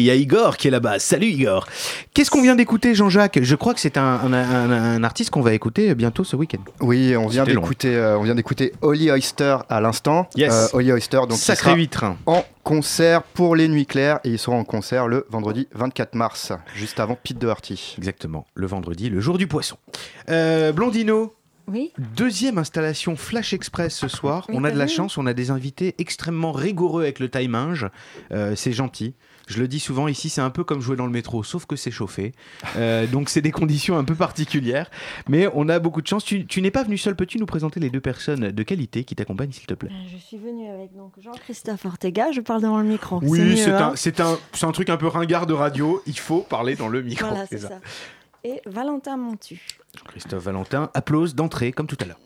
Il y a Igor qui est là-bas. Salut Igor. Qu'est-ce qu'on vient d'écouter, Jean-Jacques? Je crois que c'est un, un- un- un artiste qu'on va écouter bientôt ce week-end. Oui, on vient d'écouter, euh, on vient d'écouter Holly Oyster à l'instant. Yes. Euh, Holly Oyster, donc Sacré sera huître. en concert pour les Nuits Claires et ils seront en concert le vendredi 24 mars, juste avant Pete Doherty. Exactement, le vendredi, le jour du poisson. Euh, Blondino. Oui. Deuxième installation Flash Express ce soir. Oui, on a de la chance, on a des invités extrêmement rigoureux avec le timing. Euh, c'est gentil. Je le dis souvent ici, c'est un peu comme jouer dans le métro, sauf que c'est chauffé. Euh, donc c'est des conditions un peu particulières. Mais on a beaucoup de chance. Tu, tu n'es pas venu seul. Peux-tu nous présenter les deux personnes de qualité qui t'accompagnent, s'il te plaît? Je suis venue avec donc Jean-Christophe Ortega, je parle devant le micro. Oui, c'est hein un, c'est un, c'est un truc un peu ringard de radio. Il faut parler dans le micro. Voilà, c'est ça. Et Valentin Montu. Christophe Valentin, applause d'entrée comme tout à l'heure.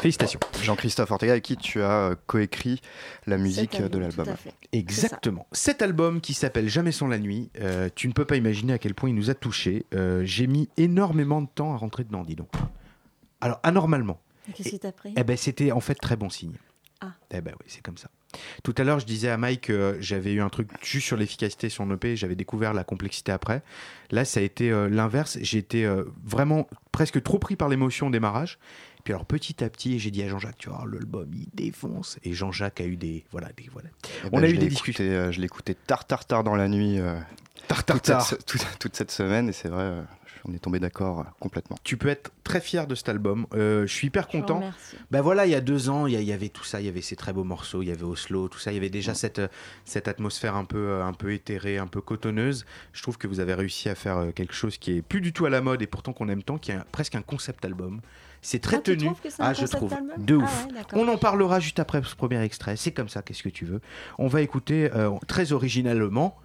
Félicitations. Jean-Christophe Ortega avec qui tu as euh, coécrit la musique album, de l'album. tout à fait. Exactement. Cet album qui s'appelle Jamais sans la nuit, euh, tu ne peux pas imaginer à quel point il nous a touchés. Euh, J'ai mis énormément de temps à rentrer dedans, dis donc. Alors, anormalement. Qu'est-ce qui t'a pris? Eh ben, c'était en fait très bon signe. Ah. Eh ben oui, c'est comme ça. Tout à l'heure, je disais à Mike que j'avais eu un truc juste sur l'efficacité sur EP, j'avais découvert la complexité après. Là, ça a été euh, l'inverse. J'ai été euh, vraiment presque trop pris par l'émotion au démarrage. Puis alors petit à petit, j'ai dit à Jean-Jacques, tu vois, l'album il défonce. Et Jean-Jacques a eu des voilà, des voilà. Eh On ben, a eu des discussions. euh, je l'ai écouté tard, tard, tard dans la nuit. euh, Tard, tard, toute cette tard. se- toute, toute cette semaine et c'est vrai, euh, on est tombé d'accord euh, complètement. Tu peux être très fier de cet album. Euh, je suis hyper content. Ben voilà, il y a deux ans, il y, avait tout ça, il y avait ces très beaux morceaux, il y avait Oslo, tout ça, il y avait déjà cette, cette atmosphère un peu, un peu éthérée, un peu cotonneuse. Je trouve que vous avez réussi à faire quelque chose qui est plus du tout à la mode et pourtant qu'on aime tant, qui est un- presque un concept album. C'est très Ah, tenu. que ah, je trouve. De Ah ouf. ouais. On en parlera juste après ce premier extrait. C'est comme ça, qu'est-ce que tu veux On va écouter euh, très originalement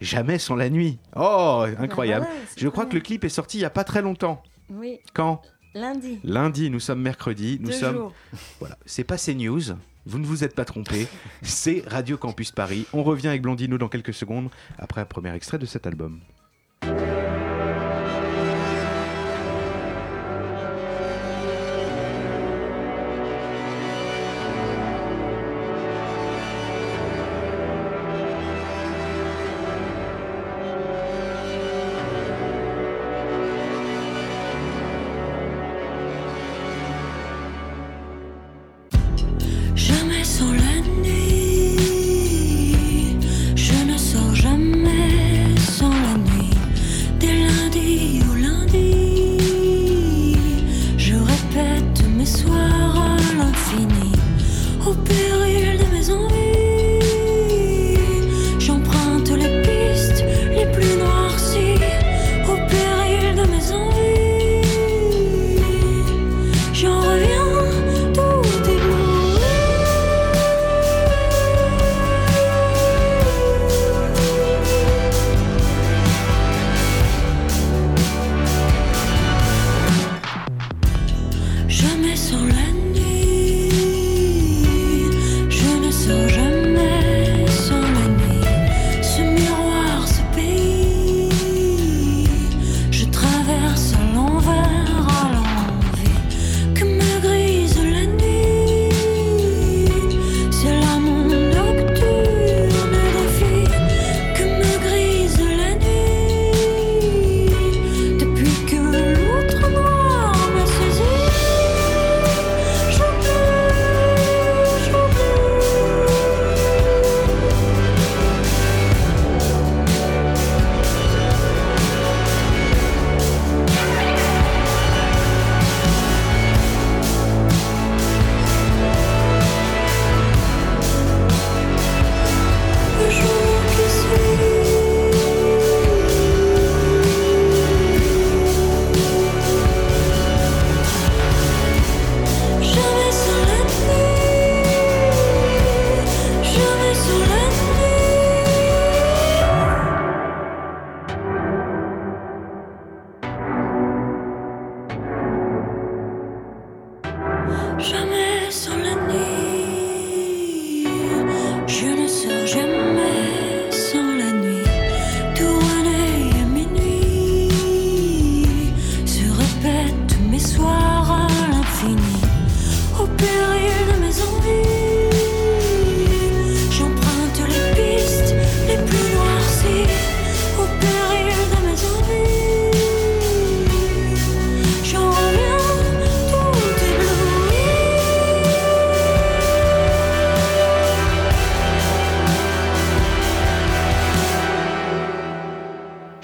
Jamais sans la nuit. Oh, incroyable. c'est je crois que le clip est sorti il y a pas très longtemps. Oui. Quand? Lundi. Lundi, nous sommes mercredi, nous Deux sommes. jours. Voilà, c'est pas CNews, vous ne vous êtes pas trompé, c'est Radio Campus Paris. On revient avec Blondino dans quelques secondes après un premier extrait de cet album.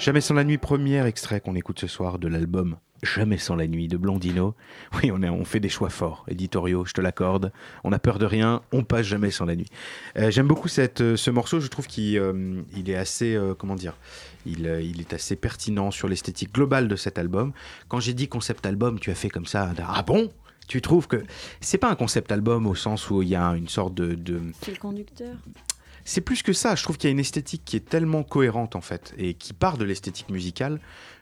Jamais sans la nuit, premier extrait qu'on écoute ce soir de l'album Jamais sans la nuit de Blondino. Oui, on, fait des choix forts, éditoriaux, je te l'accorde. On n'a peur de rien, on passe jamais sans la nuit. Euh, J'aime beaucoup euh, ce morceau, je trouve qu'il euh, est assez, comment dire, il, est assez pertinent sur l'esthétique globale de cet album. Quand j'ai dit concept album, tu as fait comme ça, ah bon? Tu trouves que c'est pas un concept album au sens où il y a une sorte de- de, C'est le conducteur. C'est plus que ça. Je trouve qu'il y a une esthétique qui est tellement cohérente en fait et qui part de l'esthétique musicale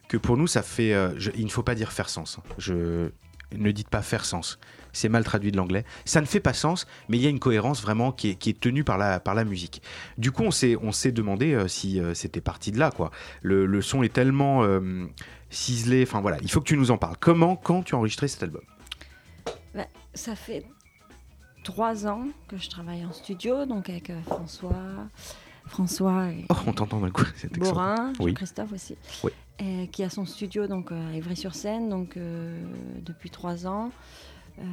que pour nous ça fait. euh, il ne faut pas dire faire sens. Je ne dites pas faire sens. C'est mal traduit de l'anglais. Ça ne fait pas sens, mais il y a une cohérence vraiment qui est, tenue par la, par la musique. Du coup, on s'est, demandé euh, si euh, c'était parti de là. Quoi. Le, le son est tellement ciselé. Enfin voilà, il faut que tu nous en parles. Comment, quand tu as enregistré cet album? Bah, ça fait trois ans que je travaille en studio, donc avec euh, François, François et Oh, on t'entend d'un coup. c'est. Borin, Oui. Christophe aussi, Oui. et qui a son studio donc euh, à Ivry-sur-Seine, donc euh, depuis trois ans. Euh,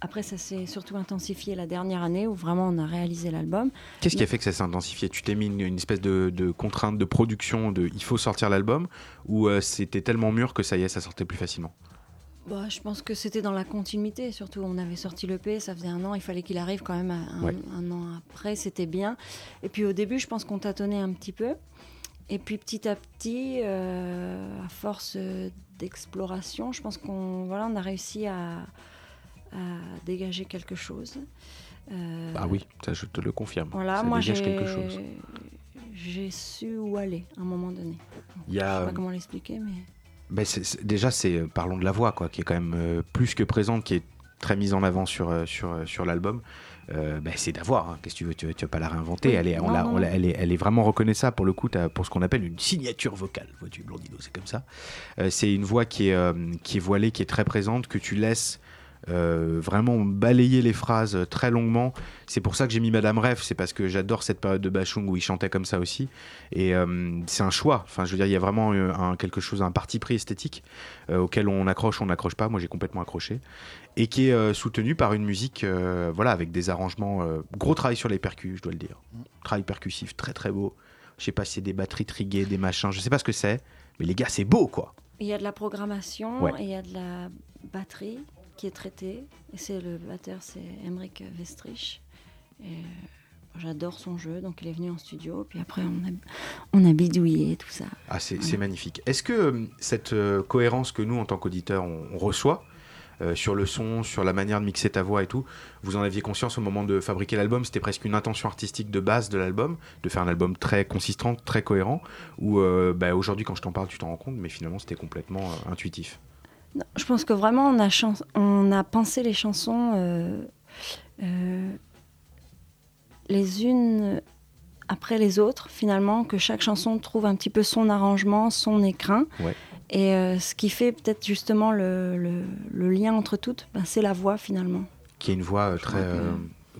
après, ça s'est surtout intensifié la dernière année où vraiment on a réalisé l'album. Qu'est-ce qui a fait que ça s'est intensifié? Tu t'es mis une, une espèce de, de contrainte de production de il faut sortir l'album ou euh, c'était tellement mûr que ça y est, ça sortait plus facilement? Bah, je pense que c'était dans la continuité, surtout on avait sorti l'EP, ça faisait un an, il fallait qu'il arrive quand même un, Ouais. un an après, c'était bien. Et puis au début, je pense qu'on tâtonnait un petit peu. Et puis petit à petit, euh, à force euh, d'exploration, je pense qu'on voilà, on a réussi à, à dégager quelque chose. Euh, Ah oui, ça je te le confirme. Voilà, ça moi dégage j'ai quelque chose. j'ai su où aller à un moment donné. Il y a, Je sais euh, pas comment l'expliquer, mais C'est- déjà, c'est euh, parlons de la voix, quoi, qui est quand même euh, plus que présente, qui est très mise en avant sur, euh, sur, sur l'album. Euh, ben, c'est d'avoir. hein. Qu'est-ce que tu veux Tu, tu vas pas la réinventer. Oui, Elle, est, on l'a- on l'a- elle, est, elle est vraiment reconnaissable pour le coup, pour ce qu'on appelle une signature vocale. Vois-tu, Blondino, c'est comme ça. Euh, c'est une voix qui est, qui est voilée, qui est très présente, que tu laisses. Euh, vraiment balayer les phrases très longuement. C'est pour ça que j'ai mis Madame Rêve, c'est parce que j'adore cette période de Bachung où il chantait comme ça aussi. Et euh, c'est un choix. Enfin, je veux dire, il y a vraiment euh, un, quelque chose, un parti pris esthétique euh, auquel on accroche, on n'accroche pas. Moi, j'ai complètement accroché. Et qui est soutenu par une musique, voilà, avec des arrangements. gros travail sur les percus, je dois le dire. Travail percussif, très très beau. Je sais pas si c'est des batteries triguées, des machins, je sais pas ce que c'est. Mais les gars, c'est beau, quoi. Il y a de la programmation Ouais. et il y a de la batterie qui est traitée. Et c'est le batteur, c'est Emmerich Westrich. Et euh, j'adore son jeu, donc il est venu en studio. Puis après, on a, on a bidouillé tout ça. Ah, c'est magnifique. Est-ce que euh, cette euh, cohérence que nous, en tant qu'auditeurs, on, on reçoit euh, sur le son, sur la manière de mixer ta voix et tout, vous en aviez conscience au moment de fabriquer l'album? C'était presque une intention artistique de base de l'album, de faire un album très consistant, très cohérent Ou euh, bah, aujourd'hui, quand je t'en parle, tu t'en rends compte, mais finalement, c'était complètement intuitif? Non, je pense que vraiment, on a, chan- on a pensé les chansons euh, euh, les unes après les autres, finalement, que chaque chanson trouve un petit peu son arrangement, son écrin. Ouais. Et euh, ce qui fait peut-être justement le, le- le lien entre toutes, ben, c'est la voix finalement. Qui est une voix euh, très.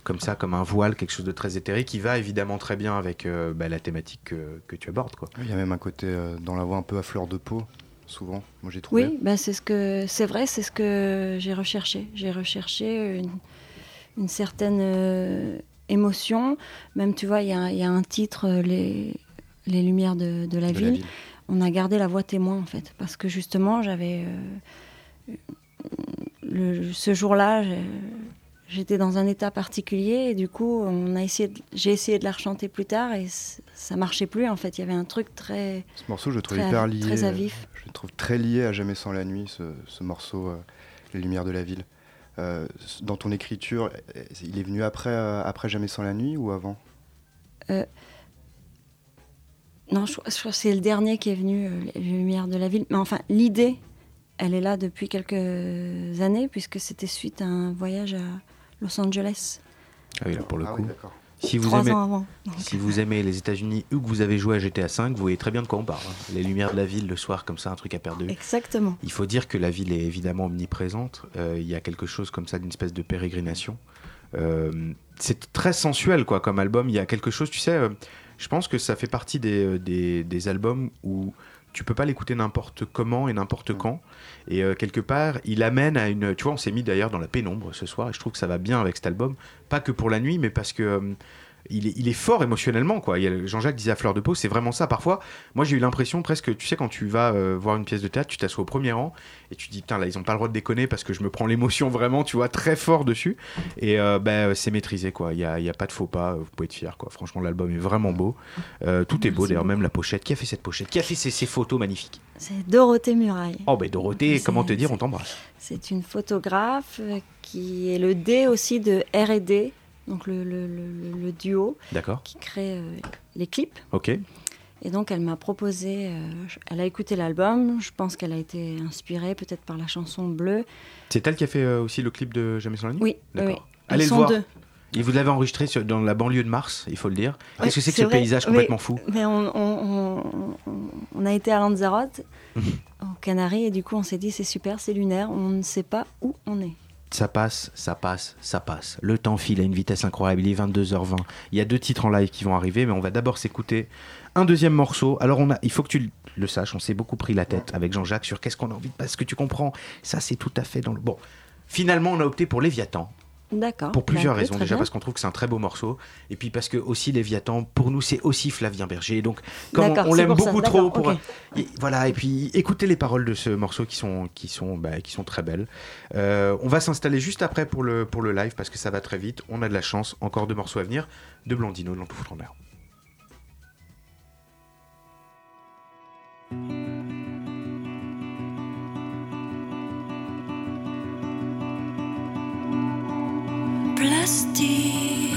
comme ça, comme un voile, quelque chose de très éthéré, qui va évidemment très bien avec euh, bah, la thématique que, que tu abordes. Quoi. Il y a même un côté euh, dans la voix un peu à fleur de peau, souvent. Moi j'ai trouvé. Oui, ben, c'est ce que c'est vrai, c'est ce que j'ai recherché. J'ai recherché une, une certaine euh, émotion. Même tu vois, il y, a- il y a un titre, euh, les, les lumières de, de la, De la ville. On a gardé la voix témoin en fait, parce que justement, j'avais euh, ce jour-là, j'ai- j'étais dans un état particulier et du coup, on a essayé, j'ai essayé de la rechanter plus tard et ça marchait plus en fait. Il y avait un truc très Ce morceau, je le trouve très- hyper lié. très à vif. Je le trouve très lié à Jamais sans la nuit, ce, ce morceau, euh, Les Lumières de la ville. Euh, dans ton écriture, euh, il est venu après, euh, après Jamais sans la nuit ou avant? Non, je, je crois que c'est le dernier qui est venu, les Lumières de la ville. Mais enfin, l'idée, elle est là depuis quelques années, puisque c'était suite à un voyage à Los Angeles. Ah oui, là, pour le Ah coup. si, vous Trois aimez, ans avant. si vous aimez les États-Unis ou que vous avez joué à GTA V, vous voyez très bien de quoi on parle. hein. Les lumières de la ville le soir, comme ça, un truc à perdre de vue. Exactement. Il faut dire que la ville est évidemment omniprésente. Euh, Il y a quelque chose comme ça d'une espèce de pérégrination. Euh, c'est très sensuel quoi comme album. Il y a quelque chose, tu sais, euh, je pense que ça fait partie des, des, des albums où tu peux pas l'écouter n'importe comment et n'importe quand. Et euh, quelque part, il amène à une. Tu vois, on s'est mis d'ailleurs dans la pénombre ce soir et je trouve que ça va bien avec cet album. Pas que pour la nuit, mais parce que. Euh, il est, il est fort émotionnellement, quoi. Jean-Jacques disait à fleur de peau, c'est vraiment ça. Parfois, moi, j'ai eu l'impression presque, tu sais, quand tu vas euh, voir une pièce de théâtre, tu t'assois au premier rang et tu te dis, putain, là, ils ont pas le droit de déconner parce que je me prends l'émotion *laughs* vraiment, tu vois, très fort dessus. Et euh, ben, c'est maîtrisé, quoi. Il y a, y a pas de faux pas. Vous pouvez être fier, quoi. Franchement, l'album est vraiment beau. Euh, tout est beau, d'ailleurs, même la pochette. Qui a fait cette pochette? Qui a fait ces, ces photos magnifiques? C'est Dorothée Muraille. Oh, ben Dorothée, comment te dire, on t'embrasse. C'est une photographe euh, qui est le D aussi de R&D, donc le, le- le- le- le duo D'accord. qui crée euh, les clips. Ok. Et donc elle m'a proposé, euh, elle a écouté l'album, je pense qu'elle a été inspirée peut-être par la chanson Bleue. C'est elle qui a fait euh, aussi le clip de Jamais sans la nuit? Oui, D'accord. oui. Allez Ils le sont voir. deux. Et vous l'avez enregistré sur- dans la banlieue de Mars, il faut le dire. Qu'est-ce Ouais, que c'est que ce vrai. paysage Mais- complètement fou? Mais on, on- on- on- on a été à Lanzarote, Mhm. aux Canaries, et du coup on s'est dit c'est super, c'est lunaire, on ne sait pas où on est. Ça passe, ça passe, ça passe. Le temps file à une vitesse incroyable. Il est 22h20. Il y a deux titres en live qui vont arriver, mais on va d'abord s'écouter un deuxième morceau. Alors, on a, il faut que tu le- saches, on s'est beaucoup pris la tête avec Jean-Jacques sur qu'est-ce qu'on a envie de. Parce que tu comprends, ça c'est tout à fait dans le. Bon, finalement, on a opté pour Léviathan. D'accord. Pour plusieurs Bah, raisons. Déjà bien. parce qu'on trouve que c'est un très beau morceau. Et puis parce que aussi Léviathan, pour nous, c'est aussi Flavien Berger. Donc, comme on, l'aime ça, beaucoup trop. Pour, et voilà. Et puis écoutez les paroles de ce morceau qui sont, qui sont, bah, qui sont très belles. Euh, on va s'installer juste après pour le, pour le live parce que ça va très vite. On a de la chance. Encore deux morceaux à venir de Blandino de l'Antoufoutre Plastique,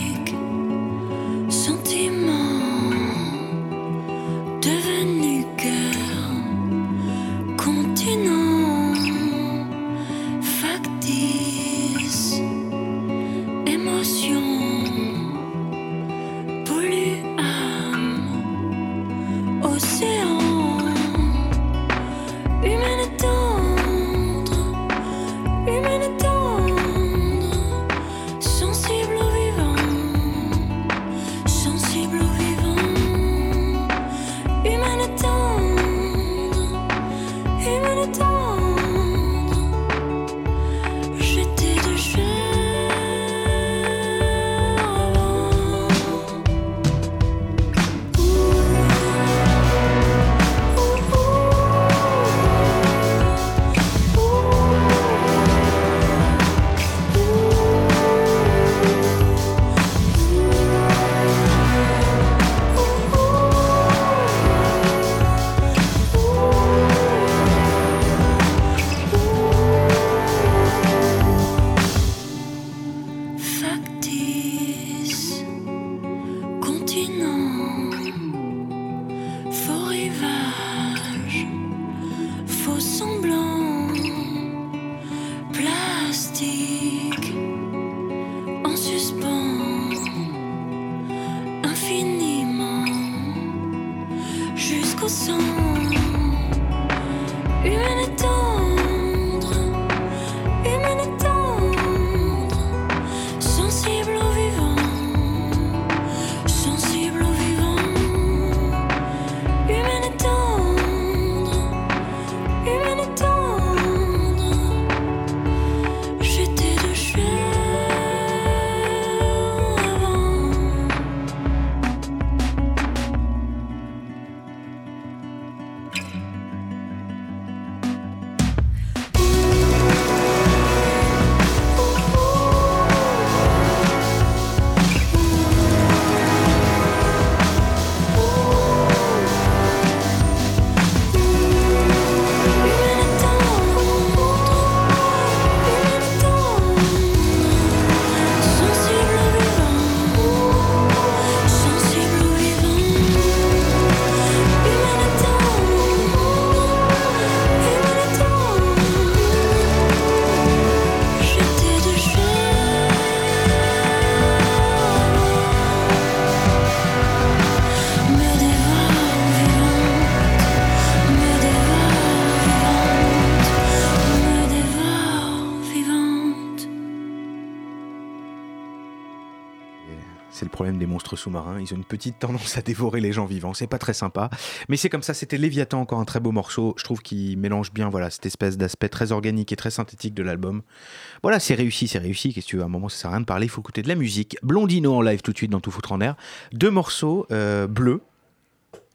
sous-marins. Ils ont une petite tendance à dévorer les gens vivants. C'est pas très sympa. Mais c'est comme ça. C'était Léviathan, encore un très beau morceau. Je trouve qu'il mélange bien voilà, cette espèce d'aspect très organique et très synthétique de l'album. Voilà, c'est réussi, c'est réussi. Qu'est-ce que tu veux À un moment, ça sert à rien de parler. Il faut écouter de la musique. Blondino en live tout de suite dans Tout foutre en air. Deux morceaux euh, bleus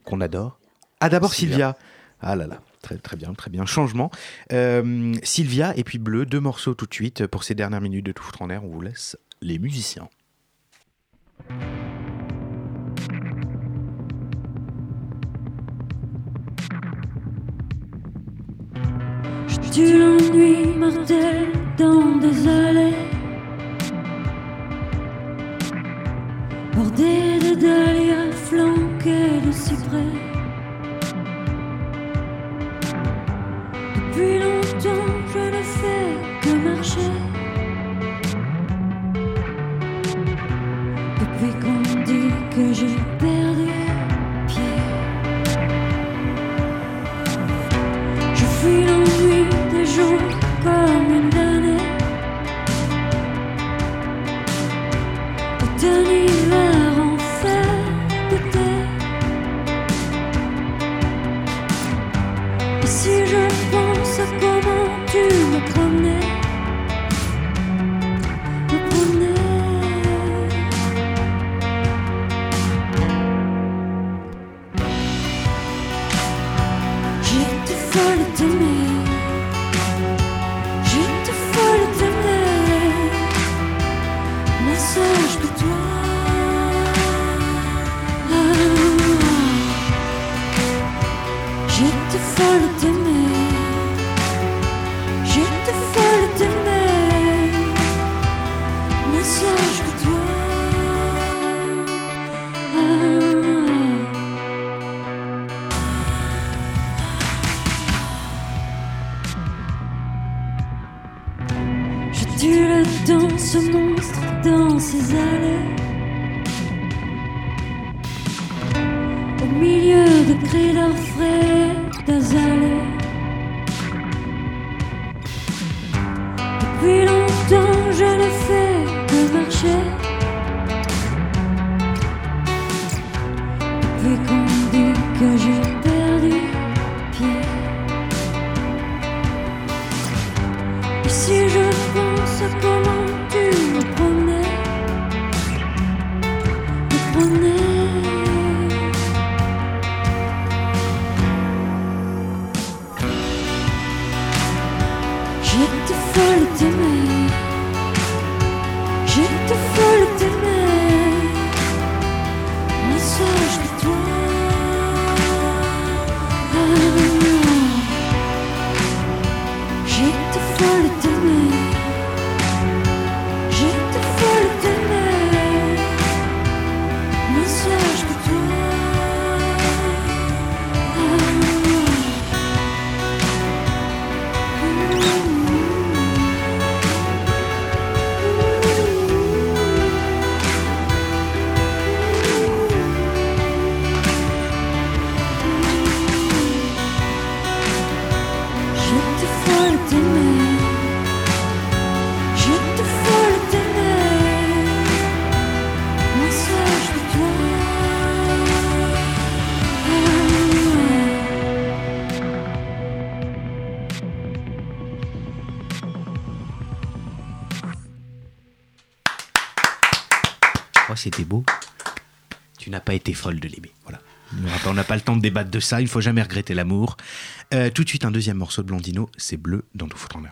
qu'on adore. Ah, d'abord Sylvia. Ah là là. Très, très bien, très bien. Changement. Euh, Sylvia et puis Bleu, deux morceaux tout de suite pour ces dernières minutes de Tout foutre en air. On vous laisse les musiciens. Tu l'ennui mortel dans des allées. Bordées de dahlias flanquées de cyprès. Depuis longtemps je ne fais que marcher. Depuis qu'on dit que j'ai perdu 的你。Débattre de ça. Il faut jamais regretter l'amour. Euh, tout de suite, un deuxième morceau de Blondino. C'est bleu dans Tout foutre en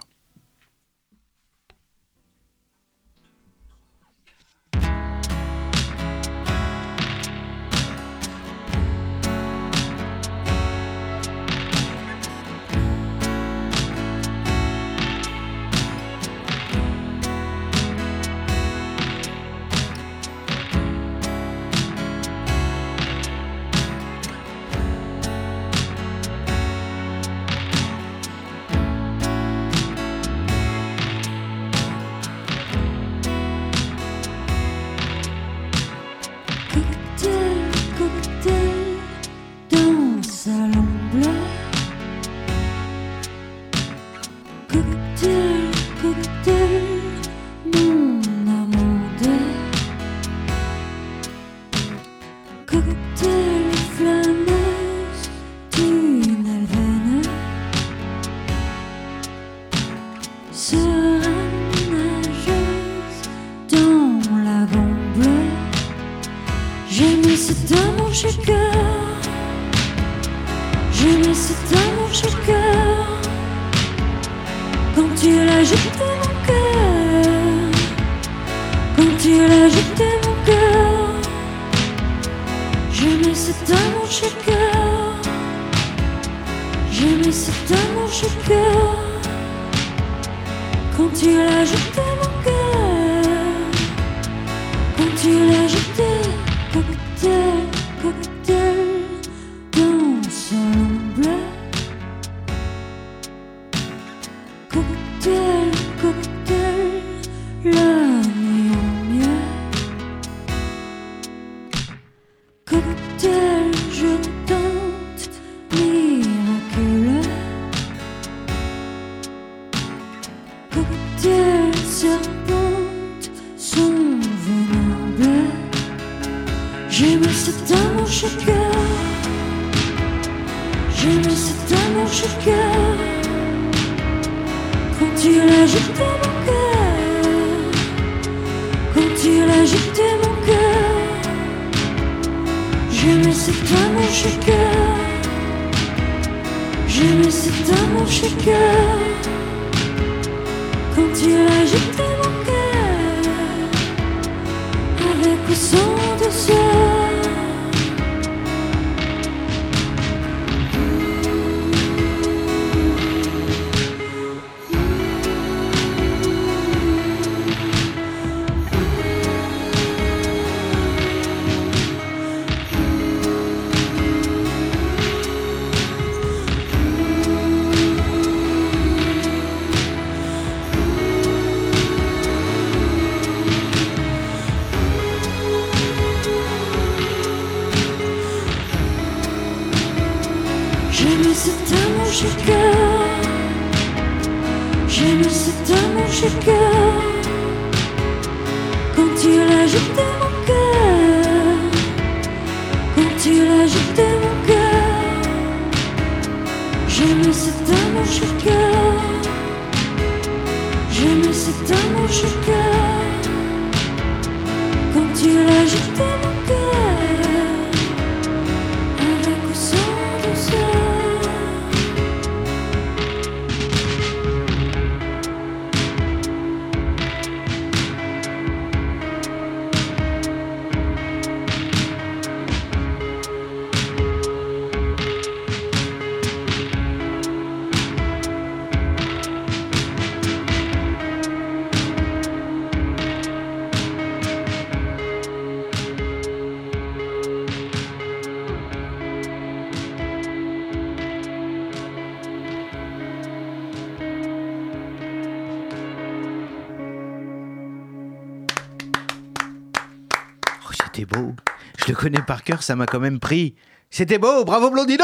connais par cœur, ça m'a quand même pris. C'était beau, bravo Blondino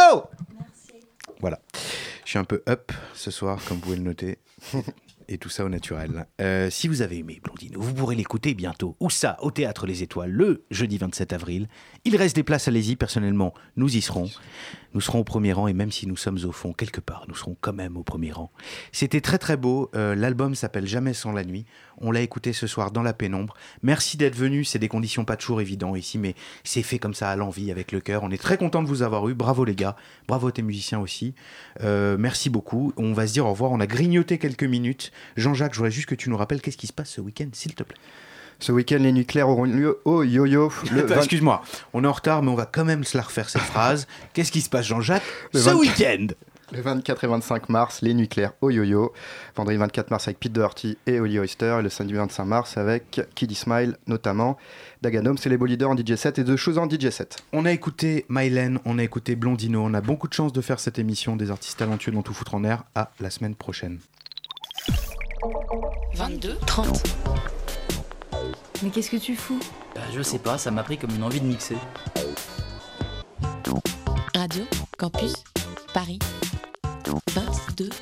Voilà. Je suis un peu up ce soir, comme vous pouvez le noter. *laughs* Et tout ça au naturel. Euh, si vous avez aimé Blondino, vous pourrez l'écouter bientôt. Où ça Au Théâtre Les Étoiles, le jeudi 27 avril. Il reste des places, allez-y. Personnellement, nous y serons. Nous serons au premier rang et même si nous sommes au fond, quelque part, nous serons quand même au premier rang. C'était très très beau. Euh, L'album s'appelle Jamais sans la nuit. On l'a écouté ce soir dans la pénombre. Merci d'être venu. C'est des conditions pas toujours évidentes ici, mais c'est fait comme ça à l'envie, avec le cœur. On est très content de vous avoir eu. Bravo les gars. Bravo tes musiciens aussi. Euh, merci beaucoup. On va se dire au revoir. On a grignoté quelques minutes. Jean-Jacques, je voudrais juste que tu nous rappelles qu'est-ce qui se passe ce week-end, s'il te plaît. Ce week-end, les nucléaires auront lieu au yo-yo. le Attends, 20 Excuse-moi, on est en retard, mais on va quand même se la refaire cette phrase. *laughs* Qu'est-ce qui se passe, Jean-Jacques, Le ce 24 week-end? Le 24 et 25 mars, les nucléaires au yo-yo. Vendredi 24 mars avec Pete Doherty et Oli Oyster. Et le samedi 25 mars avec Kiddy Smile notamment. Daganum, c'est les beaux leaders en DJ set et de choses en DJ set. On a écouté Mylène, on a écouté Blondino. On a beaucoup de chance de faire cette émission des artistes talentueux dont tout foutre en air. À la semaine prochaine. 22, 30. Mais qu'est-ce que tu fous Bah, je sais pas, ça m'a pris comme une envie de mixer. Radio Campus Paris. 22h30.